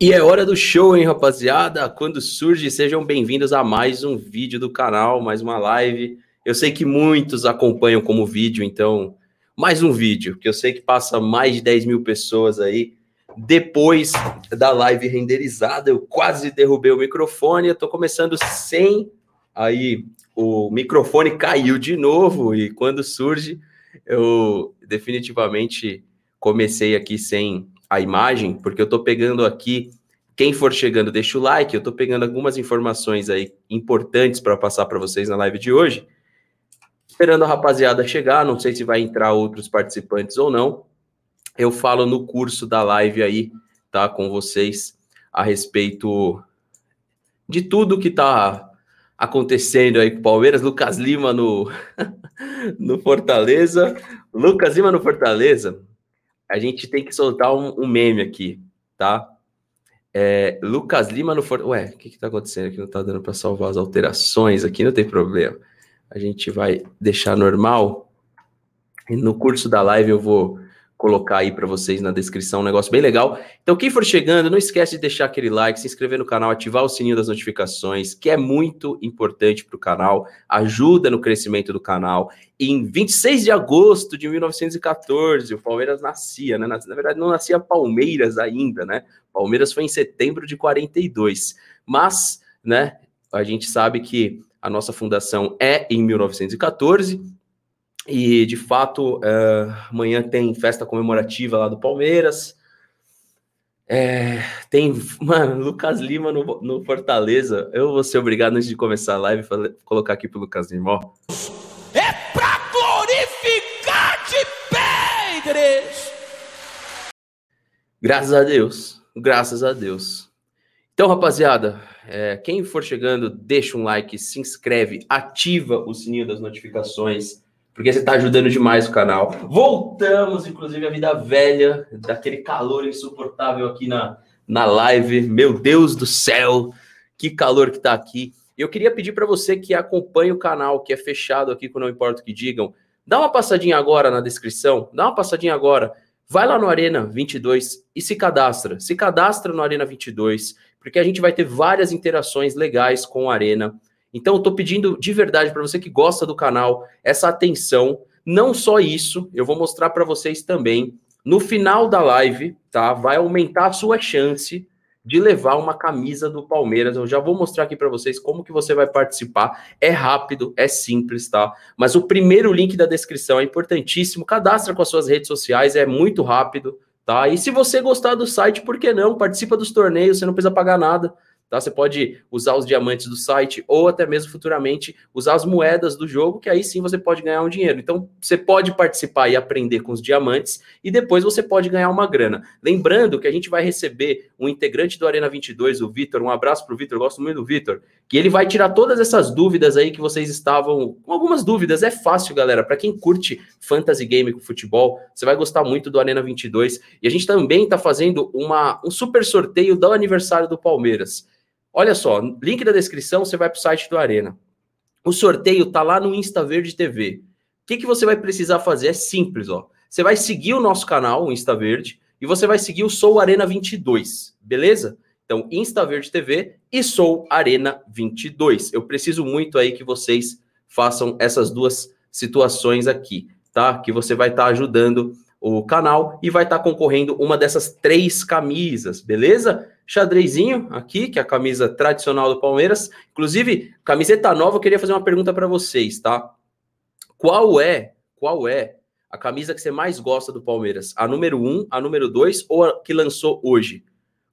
E é hora do show, hein, rapaziada? Quando surge, sejam bem-vindos a mais um vídeo do canal, mais uma live. Eu sei que muitos acompanham como vídeo, então, mais um vídeo, que eu sei que passa mais de 10 mil pessoas aí. Depois da live renderizada, eu quase derrubei o microfone, eu tô começando sem. Aí o microfone caiu de novo, e quando surge, eu definitivamente comecei aqui sem a imagem, porque eu estou pegando aqui. Quem for chegando, deixa o like. Eu estou pegando algumas informações aí importantes para passar para vocês na live de hoje. Esperando a rapaziada chegar, não sei se vai entrar outros participantes ou não. Eu falo no curso da live aí, tá? Com vocês a respeito de tudo que está acontecendo aí com o Palmeiras. Lucas Lima no, no Fortaleza. Lucas Lima no Fortaleza a gente tem que soltar um, um meme aqui, tá? É, Lucas Lima no For... Ué, o que que tá acontecendo aqui? Não tá dando para salvar as alterações aqui, não tem problema. A gente vai deixar normal. E no curso da live eu vou colocar aí para vocês na descrição um negócio bem legal. Então, quem for chegando, não esquece de deixar aquele like, se inscrever no canal, ativar o sininho das notificações, que é muito importante para o canal, ajuda no crescimento do canal. Em 26 de agosto de 1914, o Palmeiras nascia, né? Na, na verdade, não nascia Palmeiras ainda, né? Palmeiras foi em setembro de 42. Mas, né, a gente sabe que a nossa fundação é em 1914 e, de fato, uh, amanhã tem festa comemorativa lá do Palmeiras. É, tem, mano, Lucas Lima no, no, Fortaleza. Eu vou ser obrigado, antes de começar a live, fazer, colocar aqui pro Lucas Lima, ó. É pra glorificar de Pedres! Graças a Deus, graças a Deus. Então, rapaziada, é, quem for chegando, deixa um like, se inscreve, ativa o sininho das notificações porque você está ajudando demais o canal. Voltamos, inclusive, à vida velha, daquele calor insuportável aqui na, na live. Meu Deus do céu, que calor que está aqui. Eu queria pedir para você que acompanha o canal, que é fechado aqui, com Não Importa o que digam, dá uma passadinha agora na descrição, dá uma passadinha agora. Vai lá no Arena 22 e se cadastra. Se cadastra no Arena 22, porque a gente vai ter várias interações legais com o Arena. Então, eu estou pedindo de verdade para você que gosta do canal essa atenção. Não só isso, eu vou mostrar para vocês também. No final da live, tá? Vai aumentar a sua chance de levar uma camisa do Palmeiras. Eu já vou mostrar aqui para vocês como que você vai participar. É rápido, é simples, tá? Mas o primeiro link da descrição é importantíssimo. Cadastra com as suas redes sociais, é muito rápido, tá? E se você gostar do site, por que não? Participa dos torneios, você não precisa pagar nada. Tá? Você pode usar os diamantes do site ou até mesmo futuramente usar as moedas do jogo, que aí sim você pode ganhar um dinheiro. Então você pode participar e aprender com os diamantes e depois você pode ganhar uma grana. Lembrando que a gente vai receber um integrante do Arena 22, o Vitor. Um abraço para o Vitor, gosto muito do Vitor. Que ele vai tirar todas essas dúvidas aí que vocês estavam com algumas dúvidas. É fácil, galera. Para quem curte fantasy game com futebol, você vai gostar muito do Arena 22. E a gente também está fazendo uma, um super sorteio do aniversário do Palmeiras. Olha só, link da descrição, você vai para o site do Arena. O sorteio tá lá no Insta Verde TV. O que, que você vai precisar fazer? É simples, ó. Você vai seguir o nosso canal, o Insta Verde, e você vai seguir o Sou Arena 22, beleza? Então, Insta Verde TV e Sou Arena 22. Eu preciso muito aí que vocês façam essas duas situações aqui, tá? Que você vai estar tá ajudando o canal e vai estar tá concorrendo uma dessas três camisas, beleza? Xadrezinho aqui, que é a camisa tradicional do Palmeiras. Inclusive, camiseta nova, eu queria fazer uma pergunta para vocês, tá? Qual é, qual é a camisa que você mais gosta do Palmeiras? A número 1, um, a número 2 ou a que lançou hoje?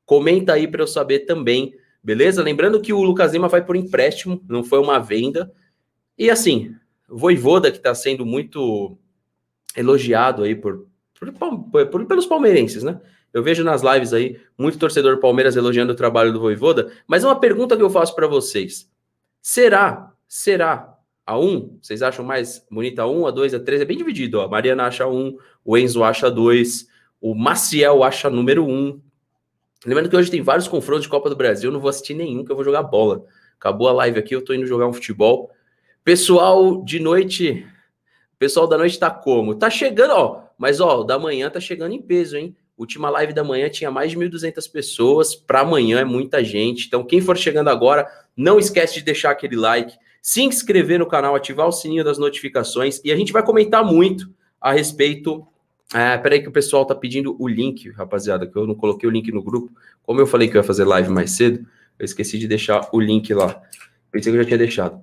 Comenta aí para eu saber também, beleza? Lembrando que o Lucas Lima vai por empréstimo, não foi uma venda. E assim, Voivoda, que está sendo muito elogiado aí por, por, por, pelos palmeirenses, né? Eu vejo nas lives aí muito torcedor Palmeiras elogiando o trabalho do Voivoda, mas uma pergunta que eu faço para vocês: será, será a 1? Vocês acham mais bonita a 1, a 2, a 3? É bem dividido, ó. A Mariana acha 1, o Enzo acha 2, o Maciel acha número 1. Lembrando que hoje tem vários confrontos de Copa do Brasil, não vou assistir nenhum, que eu vou jogar bola. Acabou a live aqui, eu tô indo jogar um futebol. Pessoal de noite, pessoal da noite tá como? Tá chegando, ó, mas ó, da manhã tá chegando em peso, hein? Última live da manhã tinha mais de 1.200 pessoas. Para amanhã é muita gente. Então, quem for chegando agora, não esquece de deixar aquele like, se inscrever no canal, ativar o sininho das notificações. E a gente vai comentar muito a respeito. É, peraí, que o pessoal tá pedindo o link, rapaziada, que eu não coloquei o link no grupo. Como eu falei que eu ia fazer live mais cedo, eu esqueci de deixar o link lá. Pensei que eu já tinha deixado.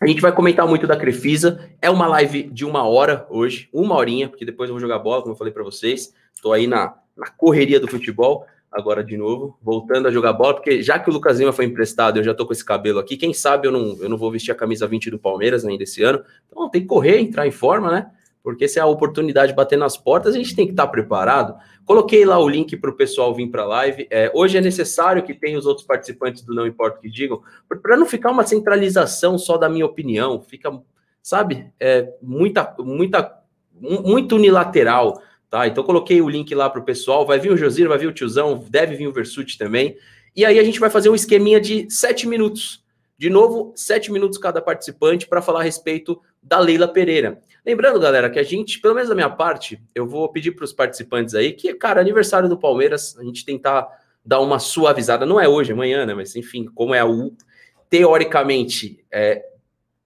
A gente vai comentar muito da Crefisa. É uma live de uma hora hoje, uma horinha, porque depois eu vou jogar bola, como eu falei para vocês. Estou aí na, na correria do futebol, agora de novo, voltando a jogar bola, porque já que o Lucas Lima foi emprestado, eu já estou com esse cabelo aqui. Quem sabe eu não, eu não vou vestir a camisa 20 do Palmeiras ainda esse ano. Então tem que correr, entrar em forma, né? Porque se é a oportunidade de bater nas portas, a gente tem que estar tá preparado. Coloquei lá o link para o pessoal vir para a live. É, hoje é necessário que tenha os outros participantes do Não Importa o que digam, para não ficar uma centralização só da minha opinião. Fica, sabe, é, muita, muita, muito unilateral. Tá? Então coloquei o link lá para o pessoal. Vai vir o Josir, vai vir o tiozão, deve vir o Versuti também. E aí a gente vai fazer um esqueminha de sete minutos. De novo, sete minutos cada participante para falar a respeito da Leila Pereira. Lembrando, galera, que a gente, pelo menos da minha parte, eu vou pedir para os participantes aí que, cara, aniversário do Palmeiras, a gente tentar dar uma suavizada. Não é hoje, é amanhã, né? Mas enfim, como é a U, teoricamente, é,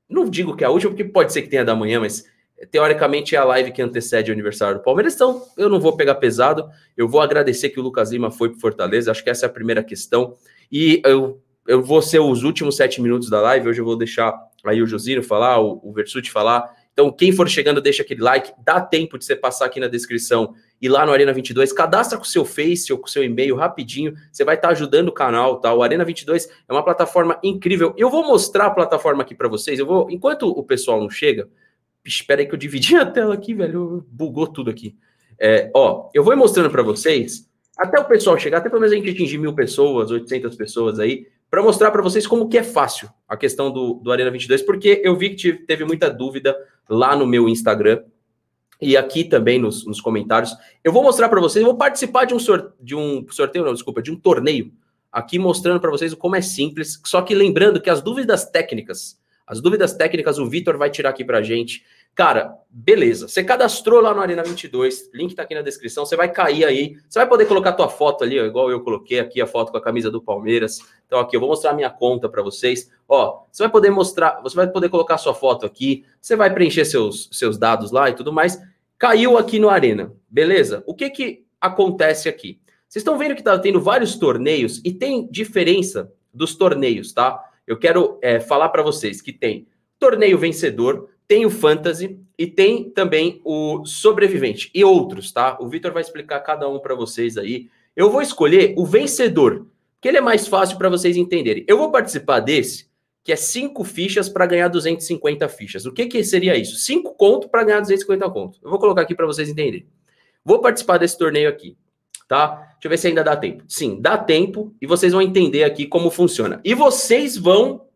não digo que é a última, porque pode ser que tenha da manhã, mas teoricamente é a live que antecede o aniversário do Palmeiras. Então, eu não vou pegar pesado. Eu vou agradecer que o Lucas Lima foi para Fortaleza. Acho que essa é a primeira questão. E eu, eu vou ser os últimos sete minutos da live. Hoje eu vou deixar aí o Josino falar, o, o Versuti falar então, quem for chegando, deixa aquele like. Dá tempo de você passar aqui na descrição e lá no Arena 22, cadastra com o seu Face ou com o seu e-mail rapidinho. Você vai estar ajudando o canal, tá? O Arena 22 é uma plataforma incrível. Eu vou mostrar a plataforma aqui para vocês. Eu vou, enquanto o pessoal não chega, espera aí que eu dividi a tela aqui, velho. Bugou tudo aqui. É, ó, eu vou mostrando para vocês até o pessoal chegar, até pelo menos a gente atingir mil pessoas, 800 pessoas aí para mostrar para vocês como que é fácil a questão do, do Arena 22, porque eu vi que teve muita dúvida lá no meu Instagram e aqui também nos, nos comentários. Eu vou mostrar para vocês, vou participar de um, sor, de um sorteio, não, desculpa, de um torneio, aqui mostrando para vocês como é simples, só que lembrando que as dúvidas técnicas, as dúvidas técnicas o Vitor vai tirar aqui para a gente. Cara, beleza. Você cadastrou lá no Arena 22, link tá aqui na descrição. Você vai cair aí. Você vai poder colocar tua foto ali, ó, igual eu coloquei aqui a foto com a camisa do Palmeiras. Então aqui eu vou mostrar a minha conta para vocês. Ó, você vai poder mostrar, você vai poder colocar sua foto aqui. Você vai preencher seus seus dados lá e tudo mais. Caiu aqui no Arena, beleza? O que que acontece aqui? Vocês estão vendo que tá tendo vários torneios e tem diferença dos torneios, tá? Eu quero é, falar para vocês que tem torneio vencedor, tem o Fantasy e tem também o Sobrevivente e outros, tá? O Vitor vai explicar cada um para vocês aí. Eu vou escolher o vencedor, que ele é mais fácil para vocês entenderem. Eu vou participar desse, que é cinco fichas para ganhar 250 fichas. O que, que seria isso? Cinco conto para ganhar 250 conto. Eu vou colocar aqui para vocês entenderem. Vou participar desse torneio aqui, tá? Deixa eu ver se ainda dá tempo. Sim, dá tempo e vocês vão entender aqui como funciona. E vocês vão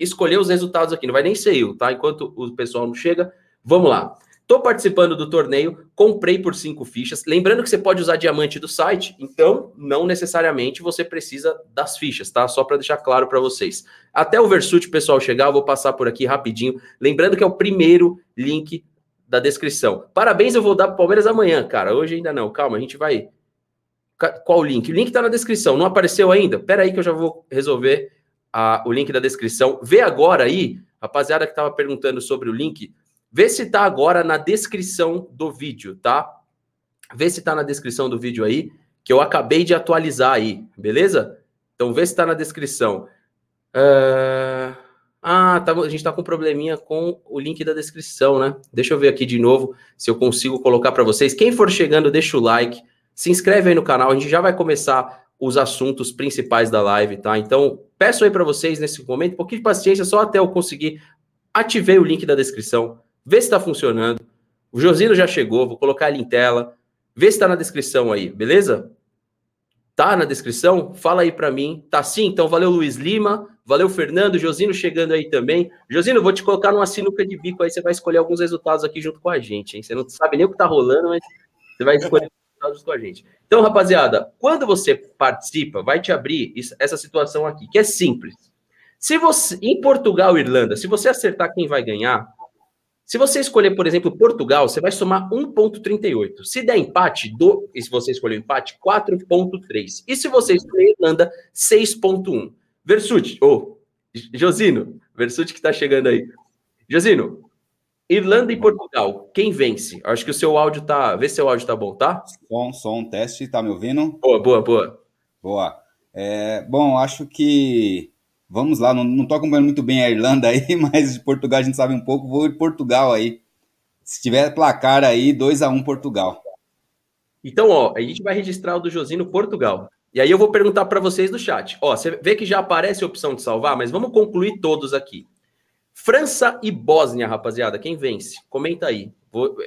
escolher os resultados aqui, não vai nem ser eu, tá? Enquanto o pessoal não chega, vamos lá. Estou participando do torneio, comprei por cinco fichas. Lembrando que você pode usar diamante do site, então não necessariamente você precisa das fichas, tá? Só para deixar claro para vocês. Até o Versuit, pessoal, chegar, eu vou passar por aqui rapidinho. Lembrando que é o primeiro link da descrição. Parabéns, eu vou dar para Palmeiras amanhã, cara. Hoje ainda não. Calma, a gente vai. Qual o link? O link está na descrição. Não apareceu ainda? Pera aí que eu já vou resolver a, o link da descrição. Vê agora aí, rapaziada que estava perguntando sobre o link, vê se está agora na descrição do vídeo, tá? Vê se está na descrição do vídeo aí, que eu acabei de atualizar aí, beleza? Então vê se está na descrição. Uh... Ah, tá, a gente está com um probleminha com o link da descrição, né? Deixa eu ver aqui de novo se eu consigo colocar para vocês. Quem for chegando, deixa o like, se inscreve aí no canal. A gente já vai começar os assuntos principais da live, tá? Então, peço aí para vocês nesse momento um pouquinho de paciência, só até eu conseguir. Ativei o link da descrição, vê se está funcionando. O Josino já chegou, vou colocar ele em tela. Vê se está na descrição aí, beleza? Tá na descrição? Fala aí para mim. Tá sim? Então valeu Luiz Lima, valeu Fernando, Josino chegando aí também. Josino, vou te colocar numa sinuca de bico aí, você vai escolher alguns resultados aqui junto com a gente, hein? Você não sabe nem o que tá rolando, mas você vai escolher com a gente. Então, rapaziada, quando você participa, vai te abrir essa situação aqui, que é simples. Se você, em Portugal e Irlanda, se você acertar quem vai ganhar, Se você escolher, por exemplo, Portugal, você vai somar 1,38. Se der empate, do, e se você escolher empate, 4,3. E se você escolher Irlanda, 6,1. Versuti, ou oh, Josino, Versuti que está chegando aí. Josino, Irlanda e Portugal, quem vence? Acho que o seu áudio tá. Vê se seu áudio tá bom, tá? Som, som, teste, tá me ouvindo? Boa, boa, boa. Boa. É, bom, acho que Vamos lá, não, não tô acompanhando muito bem a Irlanda aí, mas de Portugal a gente sabe um pouco. Vou de Portugal aí. Se tiver placar aí, 2 a 1 um Portugal. Então, ó, a gente vai registrar o do Josino Portugal. E aí eu vou perguntar para vocês do chat. Ó, você vê que já aparece a opção de salvar, mas vamos concluir todos aqui. França e Bósnia, rapaziada, quem vence? Comenta aí.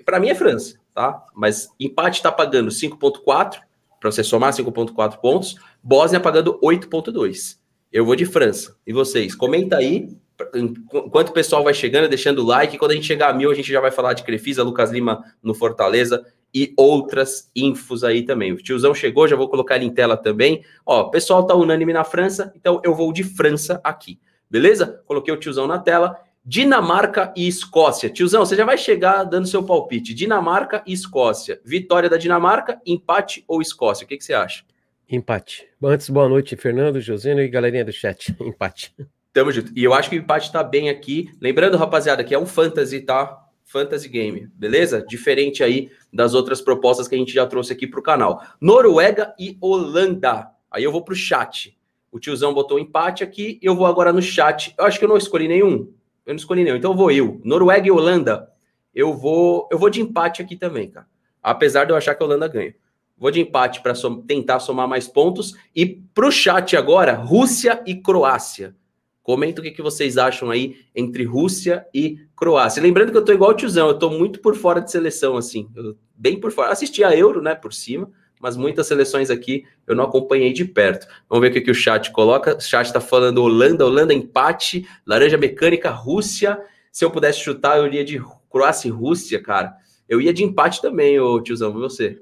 Para mim é França, tá? Mas empate está pagando 5.4 para você somar 5.4 pontos. Bósnia pagando 8.2. Eu vou de França. E vocês? Comenta aí. Enquanto o pessoal vai chegando, deixando o like. Quando a gente chegar a mil, a gente já vai falar de Crefisa, Lucas Lima no Fortaleza e outras infos aí também. O tiozão chegou, já vou colocar ele em tela também. Ó, o pessoal tá unânime na França, então eu vou de França aqui. Beleza? Coloquei o tiozão na tela. Dinamarca e Escócia. Tiozão, você já vai chegar dando seu palpite. Dinamarca e Escócia. Vitória da Dinamarca, empate ou Escócia? O que, que você acha? Empate. Antes, boa noite, Fernando, Josino e galerinha do chat. Empate. Tamo junto. E eu acho que o empate tá bem aqui. Lembrando, rapaziada, que é um fantasy, tá? Fantasy game, beleza? Diferente aí das outras propostas que a gente já trouxe aqui pro canal. Noruega e Holanda. Aí eu vou pro chat. O tiozão botou um empate aqui eu vou agora no chat. Eu acho que eu não escolhi nenhum. Eu não escolhi nenhum. Então eu vou eu. Noruega e Holanda. Eu vou, eu vou de empate aqui também, cara. Apesar de eu achar que a Holanda ganha. Vou de empate para som tentar somar mais pontos. E para o chat agora, Rússia e Croácia. Comenta o que, que vocês acham aí entre Rússia e Croácia. Lembrando que eu tô igual o tiozão, eu tô muito por fora de seleção, assim. Bem por fora. Assisti a Euro, né, por cima, mas muitas seleções aqui eu não acompanhei de perto. Vamos ver o que, que o chat coloca. O chat está falando Holanda, Holanda empate, Laranja Mecânica, Rússia. Se eu pudesse chutar, eu iria de Croácia e Rússia, cara. Eu ia de empate também, ô tiozão, e você?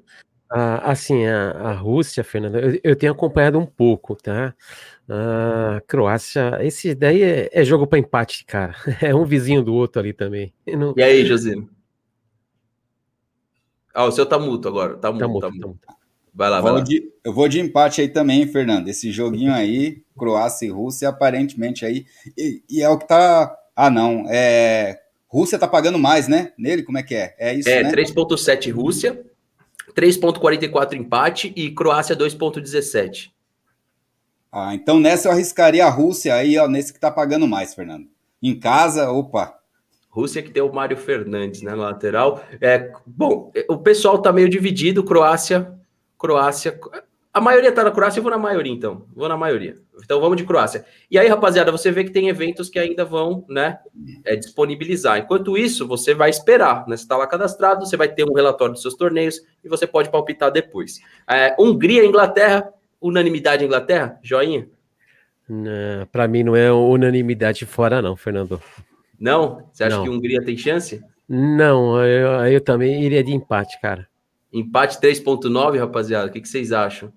Ah, assim, a, a Rússia, Fernanda, eu, eu, tenho acompanhado um pouco, tá? A Croácia, esse daí é, é jogo para empate, cara. É um vizinho do outro ali também. Não... E aí, Josino? Ah, o seu tá muto agora. Tá, tá muto, tá muto. Tá muto. Vai lá, vai lá. De, eu vou de empate aí também, Fernando. Esse joguinho aí, Croácia e Rússia, aparentemente aí. E, e é o que tá. Ah, não. É. Rússia tá pagando mais, né? Nele, como é que é? É isso, é, né? 3.7 Rússia, 3,44 empate e Croácia 2,17. Ah, então nessa eu arriscaria a Rússia aí, ó, nesse que tá pagando mais, Fernando. Em casa, opa. Rússia que tem o Mário Fernandes, né, no lateral. É, bom, o pessoal tá meio dividido, Croácia, Croácia, a maioria tá na Croácia, eu vou na maioria então. Vou na maioria. Então vamos de Croácia. E aí, rapaziada, você vê que tem eventos que ainda vão, né, é, disponibilizar. Enquanto isso, você vai esperar, né? Você está lá cadastrado, você vai ter um relatório dos seus torneios e você pode palpitar depois. É, Hungria, Inglaterra, unanimidade Inglaterra, joinha? Para mim não é unanimidade fora, não, Fernando. Não? Você acha não. que Hungria tem chance? Não, eu, eu também iria de empate, cara. Empate 3.9, rapaziada. O que, que, vocês acham?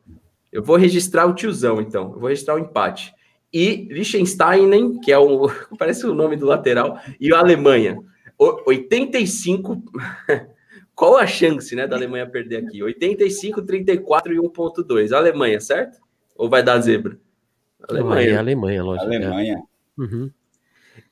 Eu vou registrar o tiozão, então. Eu vou registrar o empate. E Liechtenstein, que é o. Parece o nome do lateral, e a Alemanha. 85. Qual a chance, né, da Alemanha perder aqui? 85, 34 e 1.2. Alemanha, certo? Ou vai dar zebra? Alemanha. É Alemanha, lógico. Alemanha. É. Uhum.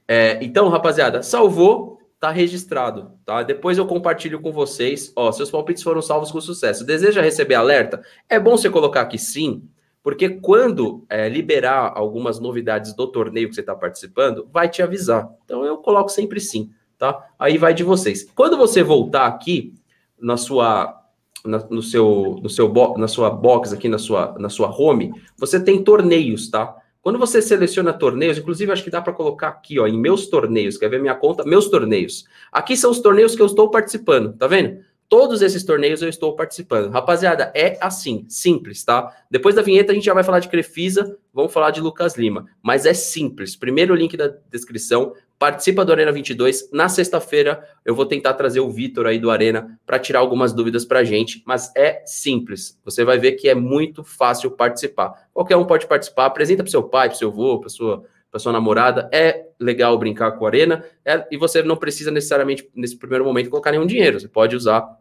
É, então, rapaziada, salvou tá registrado, tá? Depois eu compartilho com vocês. Ó, seus palpites foram salvos com sucesso. Deseja receber alerta? É bom você colocar aqui sim, porque quando é, liberar algumas novidades do torneio que você está participando, vai te avisar. Então eu coloco sempre sim, tá? Aí vai de vocês. Quando você voltar aqui na sua na, no seu no seu na sua box aqui na sua na sua home, você tem torneios, tá? Quando você seleciona torneios, inclusive acho que dá para colocar aqui, ó, em meus torneios, quer ver minha conta? Meus torneios. Aqui são os torneios que eu estou participando, tá vendo? Todos esses torneios eu estou participando. Rapaziada, é assim, simples, tá? Depois da vinheta a gente já vai falar de Crefisa, vamos falar de Lucas Lima, mas é simples. Primeiro link da descrição, participa do Arena 22. Na sexta-feira eu vou tentar trazer o Vitor aí do Arena para tirar algumas dúvidas para a gente, mas é simples. Você vai ver que é muito fácil participar. Qualquer um pode participar. Apresenta para seu pai, para seu avô, para sua para sua namorada, é legal brincar com a arena, é, e você não precisa necessariamente, nesse primeiro momento, colocar nenhum dinheiro. Você pode usar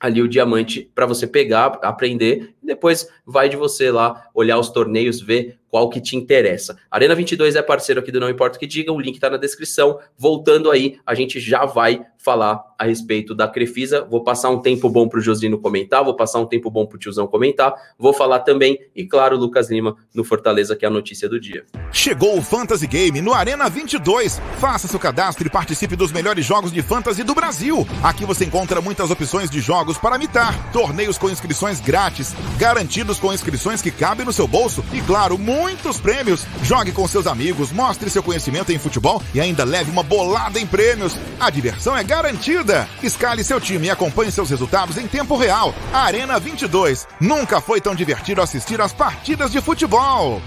ali o diamante para você pegar, aprender, e depois vai de você lá olhar os torneios, ver qual que te interessa. Arena 22 é parceiro aqui do Não Importa o que Diga, o link está na descrição. Voltando aí, a gente já vai falar a respeito da Crefisa. Vou passar um tempo bom para o Josino comentar, vou passar um tempo bom para o tiozão comentar, vou falar também, e claro, Lucas Lima no Fortaleza, que é a notícia do dia. Chegou o Fantasy Game no Arena 22. Faça seu cadastro e participe dos melhores jogos de fantasy do Brasil. Aqui você encontra muitas opções de jogos para mitar, torneios com inscrições grátis, garantidos com inscrições que cabem no seu bolso e, claro, muitos prêmios. Jogue com seus amigos, mostre seu conhecimento em futebol e ainda leve uma bolada em prêmios. A diversão é garantida. Escale seu time e acompanhe seus resultados em tempo real. Arena 22. Nunca foi tão divertido assistir às partidas de futebol.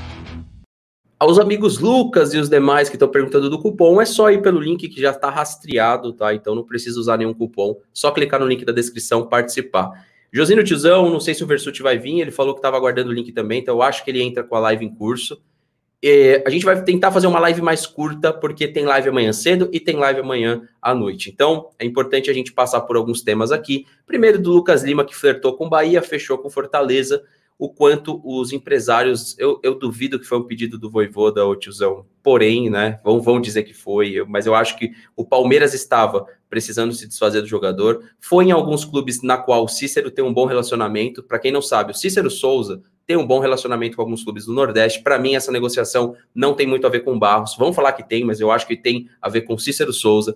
Aos amigos Lucas e os demais que estão perguntando do cupom, é só ir pelo link que já está rastreado, tá? Então não precisa usar nenhum cupom, só clicar no link da descrição, participar. Josino Tizão, não sei se o Versuti vai vir, ele falou que estava aguardando o link também, então eu acho que ele entra com a live em curso. a gente vai tentar fazer uma live mais curta, porque tem live amanhã cedo e tem live amanhã à noite. Então, é importante a gente passar por alguns temas aqui. Primeiro do Lucas Lima, que flertou com Bahia, fechou com Fortaleza o quanto os empresários, eu, eu duvido que foi um pedido do Voivoda ou tiozão, porém, né, vão, vão dizer que foi, mas eu acho que o Palmeiras estava precisando se desfazer do jogador, foi em alguns clubes na qual o Cícero tem um bom relacionamento, para quem não sabe, o Cícero Souza tem um bom relacionamento com alguns clubes do Nordeste, para mim essa negociação não tem muito a ver com Barros, vamos falar que tem, mas eu acho que tem a ver com Cícero Souza,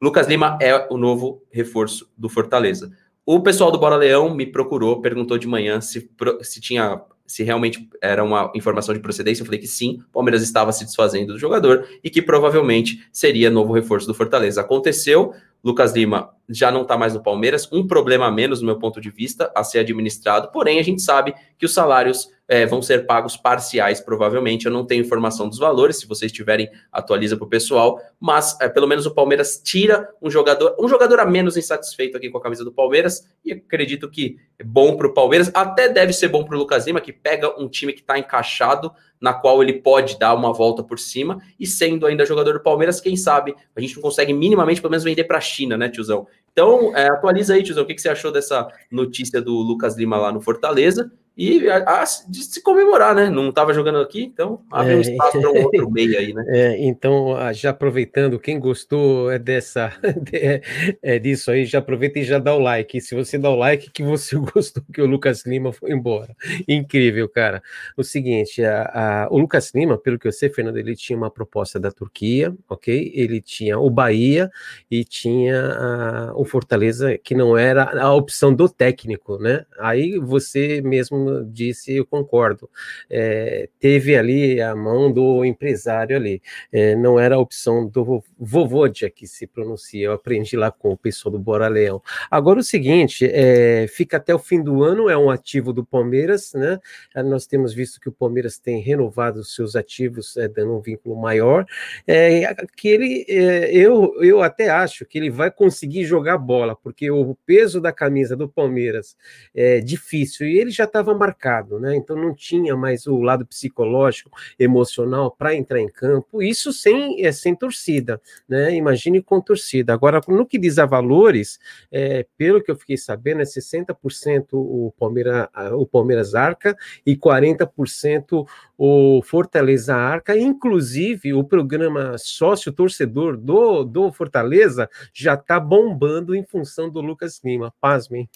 Lucas Lima é o novo reforço do Fortaleza. O pessoal do Bora Leão me procurou, perguntou de manhã se, se tinha se realmente era uma informação de procedência, eu falei que sim, o Palmeiras estava se desfazendo do jogador e que provavelmente seria novo reforço do Fortaleza. Aconteceu, Lucas Lima já não está mais no Palmeiras, um problema a menos, do meu ponto de vista, a ser administrado, porém a gente sabe que os salários é, vão ser pagos parciais, provavelmente. Eu não tenho informação dos valores, se vocês tiverem, atualiza para o pessoal, mas é, pelo menos o Palmeiras tira um jogador, um jogador a menos insatisfeito aqui com a camisa do Palmeiras, e acredito que é bom para o Palmeiras, até deve ser bom para o Lucas Lima, que pega um time que está encaixado, na qual ele pode dar uma volta por cima, e sendo ainda jogador do Palmeiras, quem sabe a gente não consegue minimamente, pelo menos, vender para a China, né, tiozão? Então, é, atualiza aí, tiozão, o que, que você achou dessa notícia do Lucas Lima lá no Fortaleza? E a, a, de se comemorar, né? Não estava jogando aqui, então abre é, um espaço para um outro meio aí, né? É, então, já aproveitando, quem gostou é dessa é, é, disso aí, já aproveita e já dá o like. Se você dá o like, que você gostou que o Lucas Lima foi embora. Incrível, cara. O seguinte, a, a, o Lucas Lima, pelo que eu sei, Fernando, ele tinha uma proposta da Turquia, ok? Ele tinha o Bahia e tinha o Fortaleza, que não era a opção do técnico, né? Aí você mesmo disse, eu concordo. É, teve ali a mão do empresário ali. É, não era a opção do Vovodia que se pronuncia. Eu aprendi lá com o pessoal do Bora Leão. Agora o seguinte, é, fica até o fim do ano, é um ativo do Palmeiras, né? Nós temos visto que o Palmeiras tem renovado seus ativos, é, dando um vínculo maior. É, que ele, é, eu, eu até acho que ele vai conseguir jogar bola, porque o peso da camisa do Palmeiras é difícil e ele já estava marcado, né? Então não tinha mais o lado psicológico, emocional para entrar em campo, isso sem, é, sem torcida, né? Imagine com torcida. Agora, no que diz a valores, é, pelo que eu fiquei sabendo, é 60% o Palmeiras, o Palmeiras arca e 40% o Fortaleza arca, inclusive o programa sócio-torcedor do, do Fortaleza já está bombando em função do Lucas Lima. Pasmem.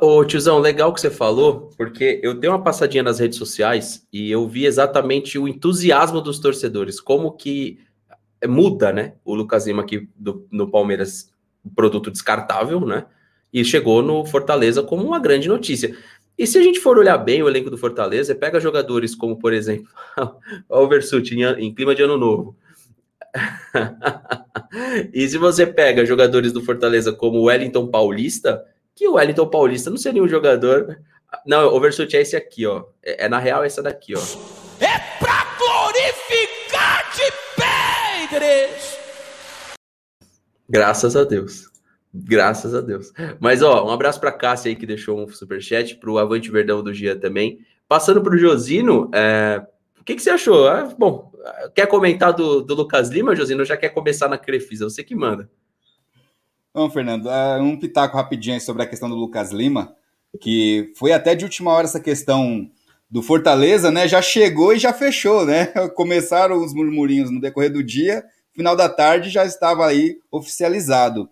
Ô, tiozão, legal que você falou, porque eu dei uma passadinha nas redes sociais e eu vi exatamente o entusiasmo dos torcedores, como que muda, né? O Lucas Lima aqui do, no Palmeiras, produto descartável, né? E chegou no Fortaleza como uma grande notícia. E se a gente for olhar bem o elenco do Fortaleza, pega jogadores como, por exemplo, o Versuti em, em clima de ano novo. E se você pega jogadores do Fortaleza como o Wellington Paulista, que o Wellington Paulista não seria um jogador. Não, o Versuti é esse aqui, ó. É, é, na real essa daqui, ó. É pra glorificar de Pedres! Graças a Deus. Graças a Deus. Mas, ó, um abraço pra Cássia aí que deixou um superchat, pro Avante Verdão do Gia também. Passando pro Josino, é, O que, que você achou? Ah, bom, quer comentar do, do Lucas Lima, Josino? Já quer começar na Crefisa? Você que manda. Bom, Fernando, ah, um pitaco rapidinho sobre a questão do Lucas Lima, que foi até de última hora essa questão do Fortaleza, né? Já chegou e já fechou, né? Começaram os murmurinhos no decorrer do dia, final da tarde já estava aí oficializado.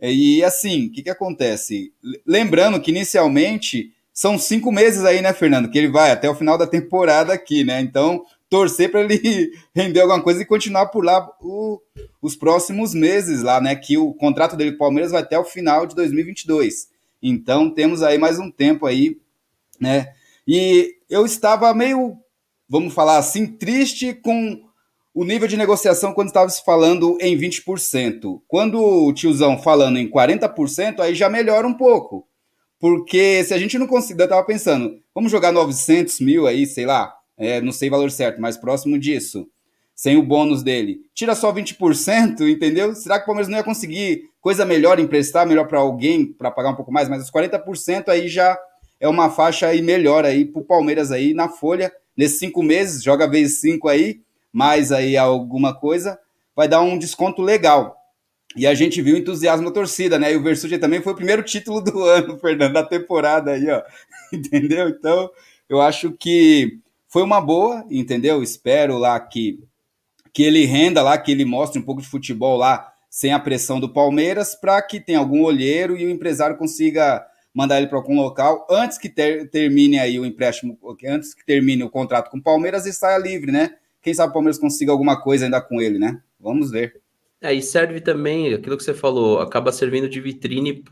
E assim, o que, que acontece? Lembrando que inicialmente são cinco meses aí, né, Fernando? Que ele vai até o final da temporada aqui, né? Então, torcer para ele render alguma coisa e continuar por lá o, os próximos meses lá, né? Que o contrato dele com o Palmeiras vai até o final de 2022. Então, temos aí mais um tempo aí, né? E eu estava meio, vamos falar assim, triste com o nível de negociação quando estava se falando em 20%. Quando o tiozão falando em 40%, aí já melhora um pouco. Porque se a gente não conseguir, eu estava pensando, vamos jogar 900 mil aí, sei lá, é, não sei o valor certo, mas próximo disso, sem o bônus dele. Tira só 20%, entendeu? Será que o Palmeiras não ia conseguir coisa melhor, emprestar melhor para alguém, para pagar um pouco mais? Mas os 40% aí já é uma faixa aí melhor aí para o Palmeiras aí na folha. Nesses cinco meses, joga vezes cinco aí, mais aí alguma coisa, vai dar um desconto legal. E a gente viu o entusiasmo da torcida, né? E o Versucci também foi o primeiro título do ano, Fernando, da temporada aí, ó. Entendeu? Então, eu acho que foi uma boa, entendeu? Espero lá que, que ele renda lá, que ele mostre um pouco de futebol lá, sem a pressão do Palmeiras, para que tenha algum olheiro e o empresário consiga mandar ele para algum local antes que ter, termine aí o empréstimo, antes que termine o contrato com o Palmeiras e saia livre, né? Quem sabe o Palmeiras consiga alguma coisa ainda com ele, né? Vamos ver. É, e serve também, aquilo que você falou, acaba servindo de vitrine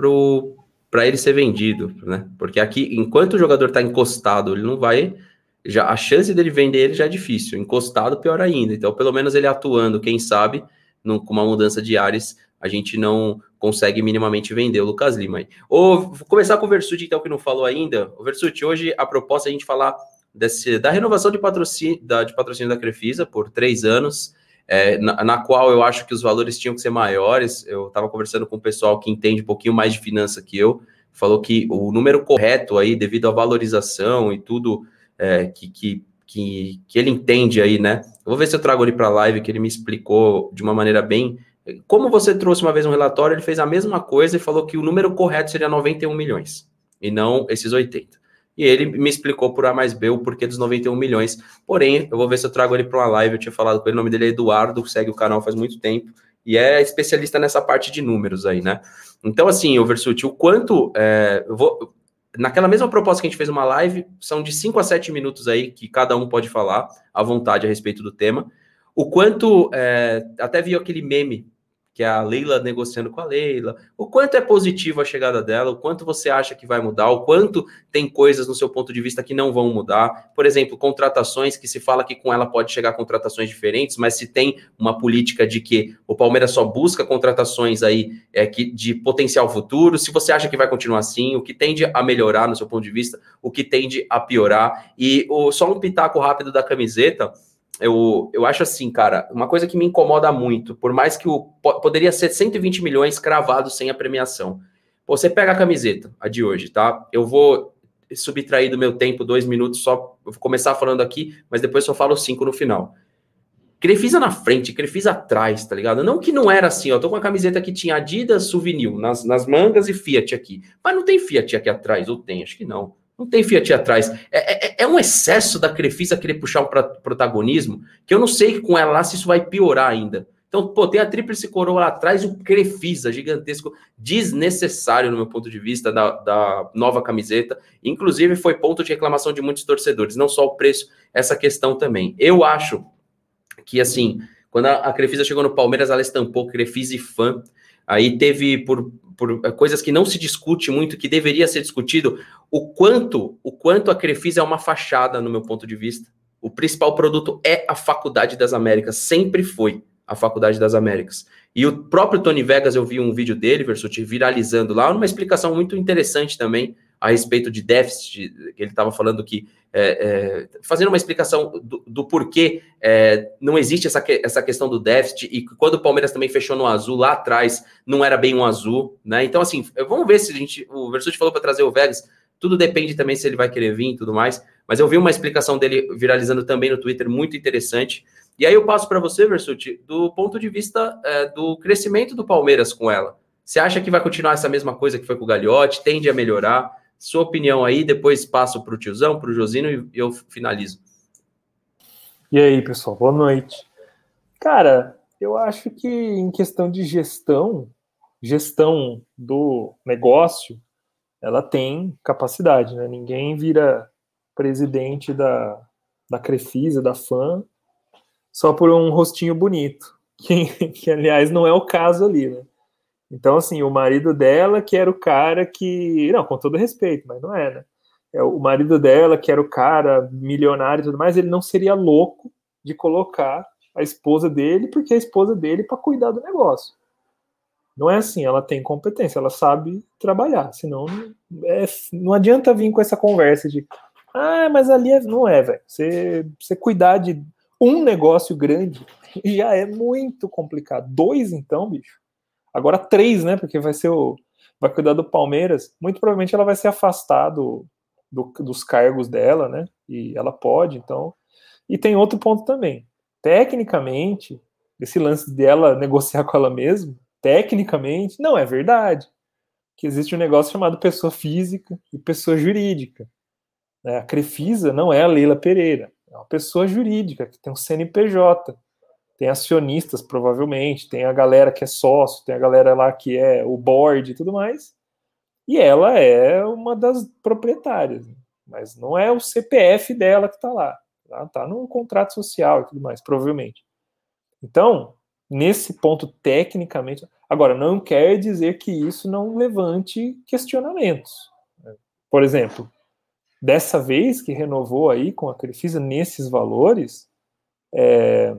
para ele ser vendido, né? Porque aqui, enquanto o jogador está encostado, ele não vai. Já, a chance dele vender ele já é difícil. Encostado, pior ainda. Então, pelo menos ele atuando, quem sabe, no, com uma mudança de ares, a gente não consegue minimamente vender o Lucas Lima. Ou vou começar com o Versuti, então, que não falou ainda. O Versuti, hoje a proposta é a gente falar desse, da renovação de patrocínio, da, de patrocínio da Crefisa por três anos, é, na, na, qual eu acho que os valores tinham que ser maiores. Eu estava conversando com o pessoal que entende um pouquinho mais de finança que eu, falou que o número correto aí, devido à valorização e tudo é, que, que, que, que, ele entende aí, né? Eu vou ver se eu trago ele para a live, que ele me explicou de uma maneira bem. Como você trouxe uma vez um relatório, ele fez a mesma coisa e falou que o número correto seria 91 milhões, e não esses 80. E ele me explicou por A mais B o porquê dos 91 milhões. Porém, eu vou ver se eu trago ele para uma live. Eu tinha falado com ele, o nome dele é Eduardo, segue o canal faz muito tempo e é especialista nessa parte de números aí, né? Então, assim, o Versuti, o quanto. É, eu vou, naquela mesma proposta que a gente fez uma live, são de 5 a 7 minutos aí que cada um pode falar à vontade a respeito do tema. O quanto. É, até vi aquele meme que é a Leila negociando com a Leila, o quanto é positivo a chegada dela, o quanto você acha que vai mudar, o quanto tem coisas no seu ponto de vista que não vão mudar. Por exemplo, contratações que se fala que com ela pode chegar contratações diferentes, mas se tem uma política de que o Palmeiras só busca contratações aí é, que, de potencial futuro, se você acha que vai continuar assim, o que tende a melhorar no seu ponto de vista, o que tende a piorar. E o, só um pitaco rápido da camiseta eu, eu acho assim, cara, uma coisa que me incomoda muito, por mais que o poderia ser 120 milhões cravados sem a premiação. você pega a camiseta, a de hoje, tá? Eu vou subtrair do meu tempo dois minutos só, vou começar falando aqui, mas depois só falo cinco no final. Crefisa na frente, Crefisa atrás, tá ligado? Não que não era assim, ó. Tô com uma camiseta que tinha Adidas Souvenir nas, nas mangas e Fiat aqui. Mas não tem Fiat aqui atrás, ou tem? Acho que não. Não tem Fiat atrás. É, é, é, um excesso da Crefisa querer puxar o protagonismo, que eu não sei com ela lá se isso vai piorar ainda. Então, pô, tem a tríplice coroa lá atrás o Crefisa gigantesco, desnecessário no meu ponto de vista da, da nova camiseta. Inclusive, foi ponto de reclamação de muitos torcedores, não só o preço, essa questão também. Eu acho que, assim, quando a, a Crefisa chegou no Palmeiras, ela estampou Crefisa e fã. Aí teve, por, por coisas que não se discute muito, que deveria ser discutido, o quanto, o quanto a Crefisa é uma fachada, no meu ponto de vista. O principal produto é a Faculdade das Américas, sempre foi a Faculdade das Américas. E o próprio Tony Vegas, eu vi um vídeo dele, Versuti, viralizando lá, uma explicação muito interessante também a respeito de déficit, ele estava falando que, é, é, fazendo uma explicação do, do porquê é, não existe essa, essa questão do déficit, e quando o Palmeiras também fechou no azul, lá atrás, não era bem um azul, né? Então, assim, vamos ver se a gente, o Versuti falou para trazer o Vegas, Tudo depende também se ele vai querer vir e tudo mais. Mas eu vi uma explicação dele viralizando também no Twitter, muito interessante. E aí eu passo para você, Versuti, do ponto de vista é, do crescimento do Palmeiras com ela. Você acha que vai continuar essa mesma coisa que foi com o Gagliotti? Tende a melhorar? Sua opinião aí, depois passo para o tiozão, para o Josino e eu finalizo. E aí, pessoal, boa noite. Cara, eu acho que em questão de gestão, gestão do negócio, ela tem capacidade, né? Ninguém vira presidente da, da Crefisa, da FAM, só por um rostinho bonito, que, que aliás não é o caso ali, né? Então, assim, o marido dela que era o cara que. Não, com todo respeito, mas não é, né? É, o marido dela, que era o cara milionário e tudo mais, ele não seria louco de colocar a esposa dele, porque a esposa dele para cuidar do negócio. Não é assim, ela tem competência, ela sabe trabalhar, senão é, não adianta vir com essa conversa de ah, mas ali é, não é, velho. Você, você cuidar de um negócio grande já é muito complicado. Dois, então, bicho. Agora três, né? Porque vai ser o. Vai cuidar do Palmeiras. Muito provavelmente ela vai ser afastada do, dos cargos dela, né? E ela pode, então. E tem outro ponto também. Tecnicamente, esse lance dela negociar com ela mesma, tecnicamente, não é verdade. Que existe um negócio chamado pessoa física e pessoa jurídica. Né? A Crefisa não é a Leila Pereira, é uma pessoa jurídica que tem um CNPJ, tem acionistas, provavelmente, tem a galera que é sócio, tem a galera lá que é o board e tudo mais, e ela é uma das proprietárias, mas não é o CPF dela que está lá, tá? tá no contrato social e tudo mais, provavelmente. Então, nesse ponto, tecnicamente, agora, não quer dizer que isso não levante questionamentos. Por exemplo, dessa vez que renovou aí com a Crefisa nesses valores, é,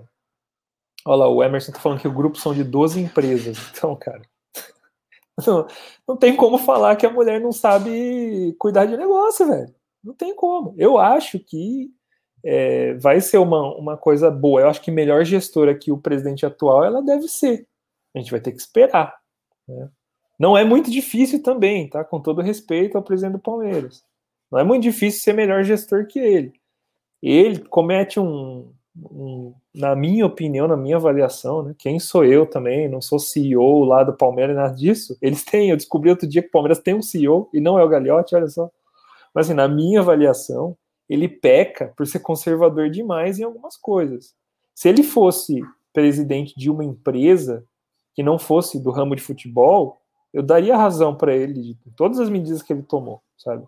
Olha lá, o Emerson tá falando que o grupo são de 12 empresas. Então, cara, não, não tem como falar que a mulher não sabe cuidar de negócio, velho. Não tem como. Eu acho que é, vai ser uma, uma coisa boa. Eu acho que melhor gestora que o presidente atual ela deve ser. A gente vai ter que esperar. Né? Não é muito difícil também, tá? Com todo respeito ao presidente do Palmeiras. Não é muito difícil ser melhor gestor que ele. Ele comete um, na minha opinião, na minha avaliação, né, quem sou eu também, não sou CEO lá do Palmeiras, nada disso. Eles têm, eu descobri outro dia que o Palmeiras tem um CEO e não é o Gagliotti, olha só. Mas assim, na minha avaliação, ele peca por ser conservador demais em algumas coisas. Se ele fosse presidente de uma empresa que não fosse do ramo de futebol, eu daria razão para ele de todas as medidas que ele tomou, sabe?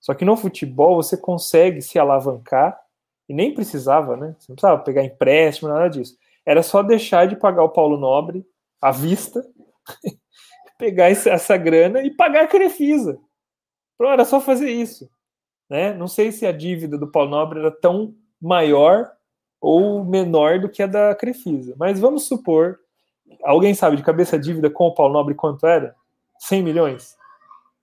Só que no futebol você consegue se alavancar e nem precisava, né? Você não precisava pegar empréstimo, nada disso. Era só deixar de pagar o Paulo Nobre à vista, pegar essa grana e pagar a Crefisa. Pronto, era só fazer isso. Né? Não sei se a dívida do Paulo Nobre era tão maior ou menor do que a da Crefisa. Mas vamos supor, alguém sabe de cabeça a dívida com o Paulo Nobre quanto era? 100 milhões?